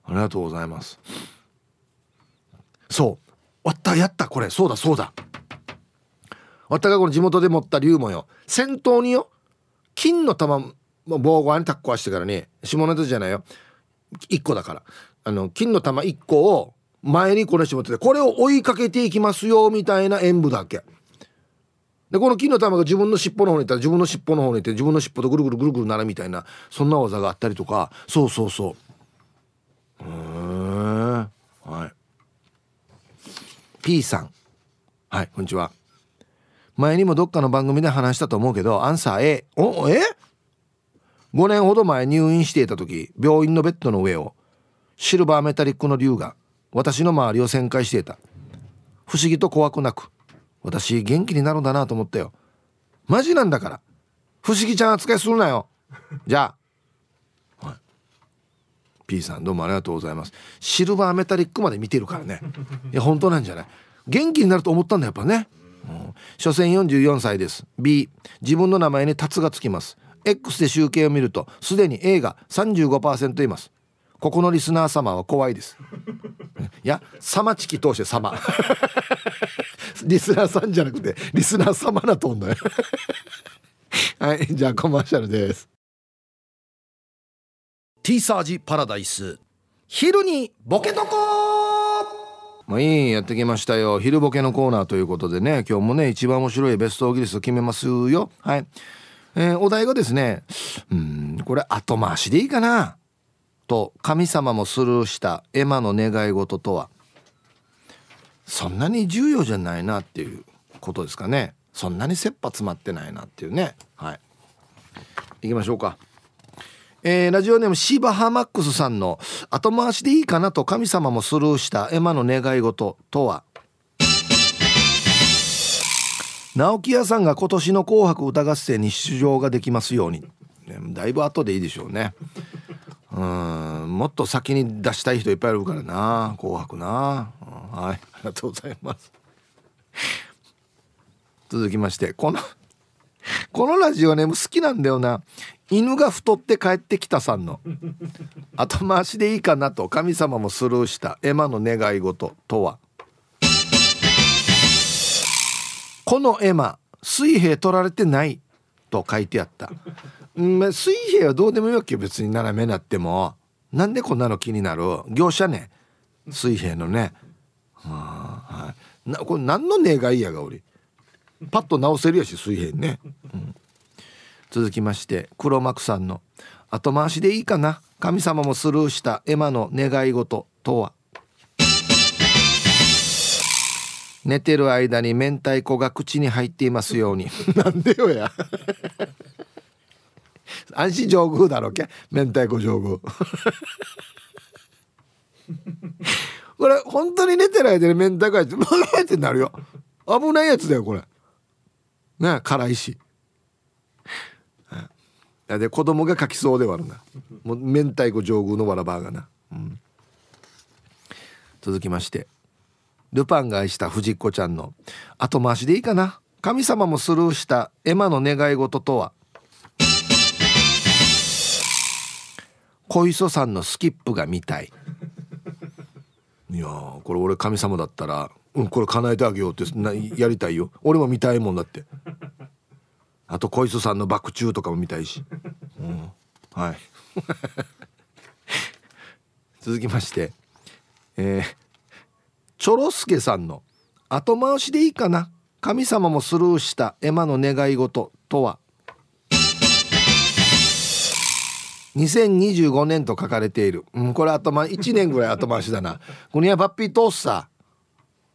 ありがとうございます。そう。わったやったこれ。そうだそうだ。わったがこの地元で持った竜もよ。先頭によ金の玉も棒側にタッコはしてからね下ネタじゃないよ。1個だから。あの金の玉1個を前にこれしてもっててこれを追いかけていきますよみたいな演舞だけ。でこの金の玉が自分の尻尾の方にいったら自分の尻尾の方にいって自分の尻尾とぐるぐるぐるぐるなるみたいなそんな技があったりとか。そうそうそう。へえはい。P さん。はいこんにちは。前にもどっかの番組で話したと思うけどアンサー A おえ？5年ほど前入院していた時病院のベッドの上をシルバーメタリックの竜が私の周りを旋回していた。不思議と怖くなく私元気になるんだなと思ったよ。マジなんだから。不思議ちゃん扱いするなよ。じゃあ、はい、P さんどうもありがとうございます。シルバーメタリックまで見てるからね。いや本当なんじゃない？元気になると思ったんだやっぱね、うん、所詮44歳です。B 自分の名前に「タツ」がつきます。X で集計を見るとすでに A が35%います。ここのリスナー様は怖いです。いやサマチキ通して様。リスナーさんじゃなくてリスナー様なとんだよ。はいじゃあコマーシャルです。ティーサージパラダイス。昼にボケとこまあいいやってきましたよ。昼ボケのコーナーということでね今日もね一番面白いベストオギリスト決めますよ。はい、えー、お題がですねうんこれ後回しでいいかな。と神様もスルーしたエマの願い事とはそんなに重要じゃないなっていうことですかね。そんなに切羽詰まってないなっていうね。はい。行きましょうか。えー、ラジオネームシーバハマックスさんの後回しでいいかなと神様もスルーしたエマの願い事とは？直木屋さんが今年の「紅白歌合戦」に出場ができますように、ね、だいぶ後でいいでしょうね。うん。もっと先に出したい人いっぱいいるからな。紅白な、はい。ありがとうございます。続きましてこのこのラジオネーム好きなんだよな。犬が太って帰ってきたさんの。後回しでいいかなと。神様もスルーした。エマの願い事とは。このエマ水平取られてない。と書いてあった。まあ、水平はどうでもいいけ別に斜めなっても。なんでこんなの気になる？業者ね。水平のね。はい、なこれ何の願いやが俺パッと直せるやし水平ね、うん、続きまして黒幕さんの「後回しでいいかな？神様もスルーしたエマの願い事とは」寝てる間に明太子が口に入っていますように。なんでよや。安心上宮だろけ？明太子上宮これ本当に寝てる間に明太子入って「ってなるよ。危ないやつだよこれ。ね辛いし。で子供が書きそうではあるな。もう明太子上宮のわらばがな、うん、続きまして。ルパンが愛した藤子ちゃんの後回しでいいかな。神様もスルーしたエマの願い事とは？小磯さんのスキップが見たい。いやこれ俺神様だったらうんこれ叶えてあげようってなやりたいよ。俺も見たいもんだって。あと小磯さんの爆中とかも見たいし、うん、はい。続きまして。えー、チョロスケさんの後回しでいいかな。神様もスルーしたエマの願い事とは？2025年と書かれている、うん、これあと1年ぐらい後回しだな。これはパッピートースター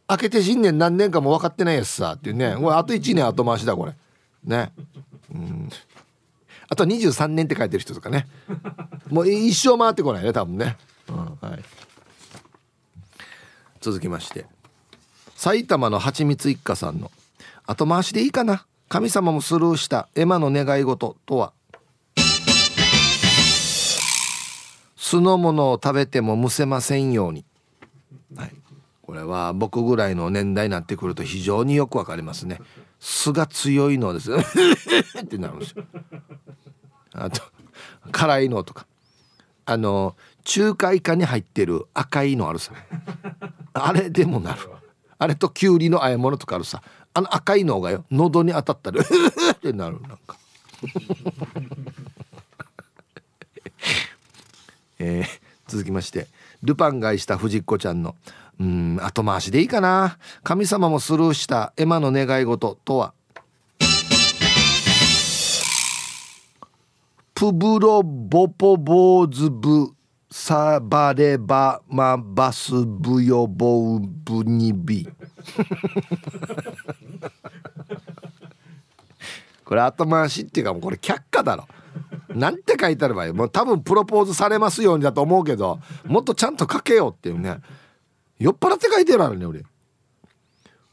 開けて新年何年かも分かってないやつさ。っていうね。これあと1年後回しだこれ。ね。うん。あと23年って書いてる人とかね。もう一生回ってこないね多分ね、うんはい、続きまして。埼玉のはちみつ一家さんの。後回しでいいかな。神様もスルーした。エマの願い事とは。酢の物を食べてもむせませんように、はい、これは僕ぐらいの年代になってくると非常によくわかりますね。酢が強いのです。ってなるんですよ。あと辛いのとか。あの中華イカに入ってる赤いのあるさ。あれでもなる。あれときゅうりの和え物とかあるさ。あの赤いのがよ喉に当たったら ってなるなんか。えー、続きましてルパンがいした藤子ちゃんのうん後回しでいいかな。神様もスルーしたエマの願い事とは。プブロボポボーズブサバレバマバスブヨボウブニビ。これ後回しっていうかもうこれ却下だろなんて書いてあればいいもう多分プロポーズされますようにだと思うけどもっとちゃんと書けよっていうね。酔っ払って書いてあるね俺。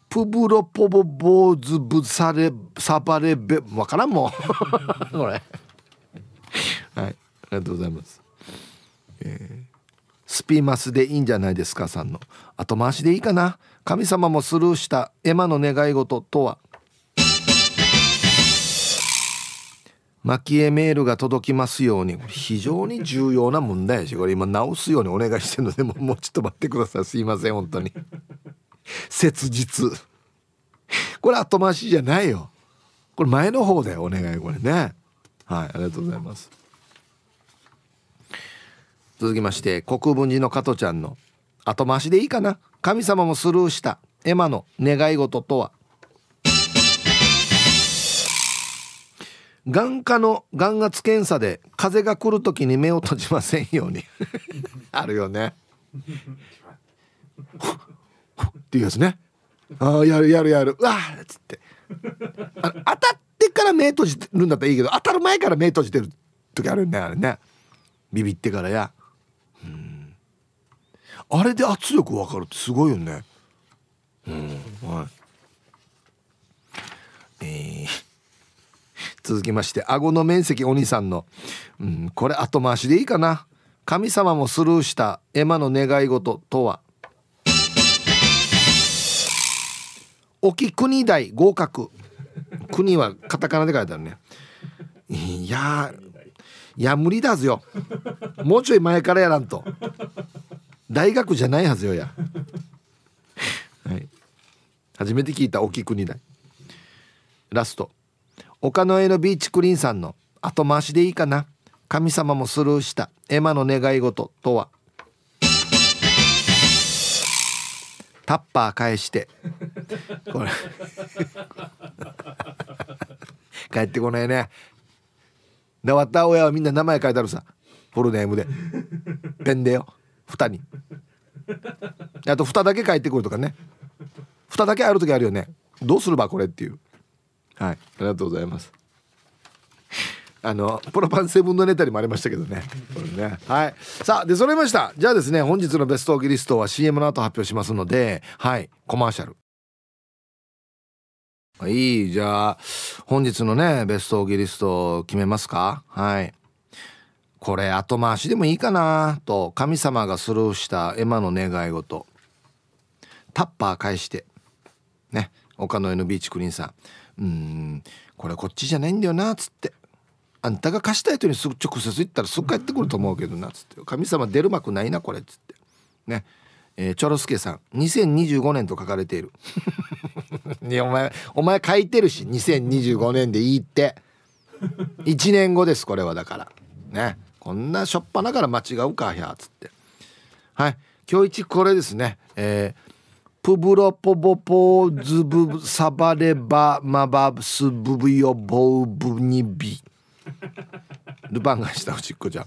プブロポボボーズブサレサバレベわからんもん。これ。はい。ありがとうございます、えー、スピーマスでいいんじゃないですかさんの。後回しでいいかな。神様もスルーしたエマの願い事とは。蒔絵メールが届きますように。非常に重要な問題やしこれ今直すようにお願いしてるのでもうちょっと待ってください。すいません本当に。切実。これ後回しじゃないよ。これ前の方だよお願い。これね。はいありがとうございます。続きまして国分寺の加トちゃんの後回しでいいかな。神様もスルーした。エマの願い事とは。眼科の眼圧検査で風が来る時に目を閉じませんように。あるよね。っていうやつね。ああやるやるやる。うわっつって。当たってから目閉じてるんだったらいいけど当たる前から目閉じてる時あるよねあれね。ビビってからや。うん。あれで圧力分かるってすごいよね。うん。はい。えー続きまして顎の面積お兄さんの、うん、これ後回しでいいかな。神様もスルーしたエマの願い事とは。沖国大合格。国はカタカナで書いてあるね。いやいや無理だずよ。もうちょい前からやらんと。大学じゃないはずよや。はい。初めて聞いた沖国大ラスト。岡の江のビーチクリーンさんの後回しでいいかな。神様もスルーした。エマの願い事とは。タッパー返して。これ。帰ってこないね。で終わった親はみんな名前書いてあるさ。フルネームで。ペンでよ。蓋にあと蓋だけ帰ってくるとかね。蓋だけある時あるよね。どうするばこれっていう。はい。ありがとうございます。あのプロパンセブンのネタにもありましたけどね。これね。はい。さあで揃いました。じゃあですね本日のベストオギリストは CM の後発表しますのではい。コマーシャル。いい。じゃあ本日のねベストオギリスト決めますか？はい。これ後回しでもいいかな？と神様がスルーしたエマの願い事。タッパー返して。ね。岡野 N ビーチクリーンさん。うんこれこっちじゃないんだよなっつって。あんたが貸したい人にすぐ直接言ったらすぐ帰ってくると思うけどなっつって。神様出る幕ないなこれっつって。ね。えー、チョロスケさん。2025年と書かれている。い やお前お前書いてるし2025年でいいって。1年後ですこれはだから。ね。こんなしょっぱなから間違うかひゃっつって。はい。今日一これですね。えープブロポボポズブサバレバマバスブブヨボウブニビ。ルパンがしたおちっこちゃん。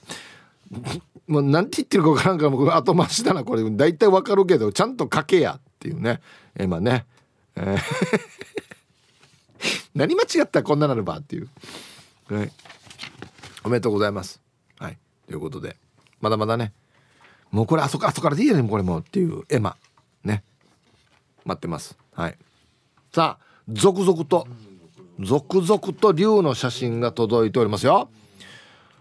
もうなんて言ってるか分からんからも後回しだなこれ。大体わかるけどちゃんと書けやっていうね。えまあね、えー。何間違ったらこんななるばっていう、はい、おめでとうございます。はい。ということで。まだまだね。もうこれあそこあそこからでいいやねこれもっていうエマ。ね。待ってます。はい。さあ続々と続々と竜の写真が届いておりますよ。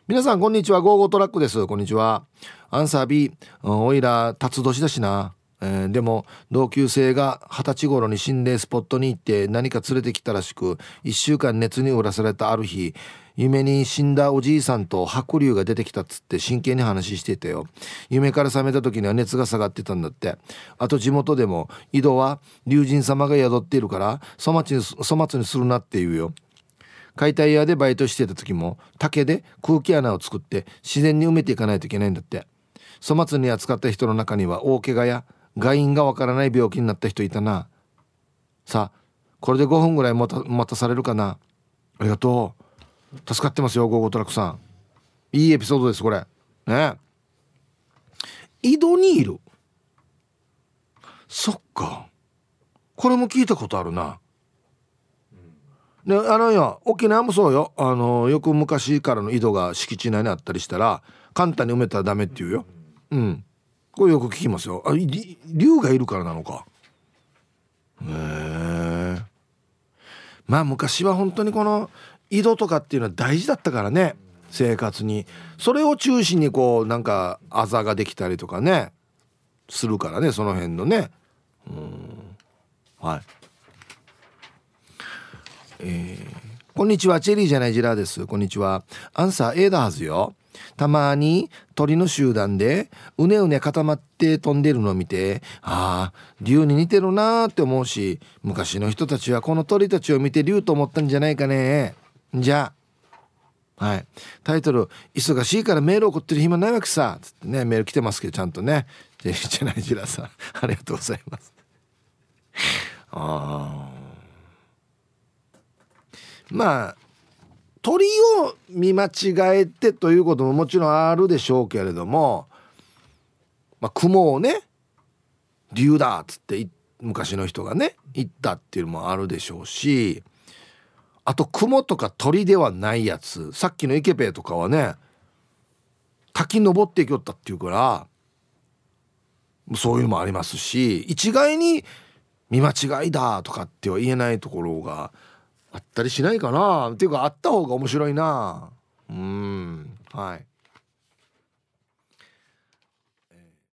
皆さんこんにちは。ゴーゴートラックです。こんにちは。アンサー B おいら辰年だしな。えー、でも同級生が二十歳頃に心霊スポットに行って何か連れてきたらしく1週間熱にうらされたある日夢に死んだおじいさんと白龍が出てきたっつって真剣に話してたよ。夢から覚めた時には熱が下がってたんだって。あと地元でも井戸は龍神様が宿っているから粗末に粗末にするなって言うよ。解体屋でバイトしてた時も竹で空気穴を作って自然に埋めていかないといけないんだって。粗末に扱った人の中には大怪我や原因がわからない病気になった人いたな。さあこれで5分ぐらい待た待たされるかな。ありがとう。助かってますよゴーゴートラックさん。いいエピソードですこれ。ね。井戸にいる。そっか。これも聞いたことあるな。であのよ沖縄もそうよ。あのよく昔からの井戸が敷地内にあったりしたら簡単に埋めたらダメって言うよ。うん。これよく聞きますよ。あ竜がいるからなのか。へえ。まあ昔は本当にこの井戸とかっていうのは大事だったからね生活に。それを中心にこうなんかあざができたりとかねするからねその辺のね。うん。はい。えー、こんにちはチェリーじゃないジラーです。こんにちは。アンサー A だはずよ。たまに鳥の集団でうねうね固まって飛んでるのを見てああ竜に似てるなーって思うし昔の人たちはこの鳥たちを見て竜と思ったんじゃないかね。じゃあ。はい。タイトル「忙しいからメール送ってる暇ないわけさ」つってねメール来てますけどちゃんとね。じゃじゃないジラさん。ありがとうございます。あまあ鳥を見間違えてということももちろんあるでしょうけれども、まあ、雲をね竜だっつって昔の人がね言ったっていうのもあるでしょうしあと雲とか鳥ではないやつ。さっきのイケペイとかはね滝登っていきよったっていうからそういうのもありますし一概に見間違いだとかっては言えないところがあったりしないかな。っていうかあった方が面白いな。うん。はい。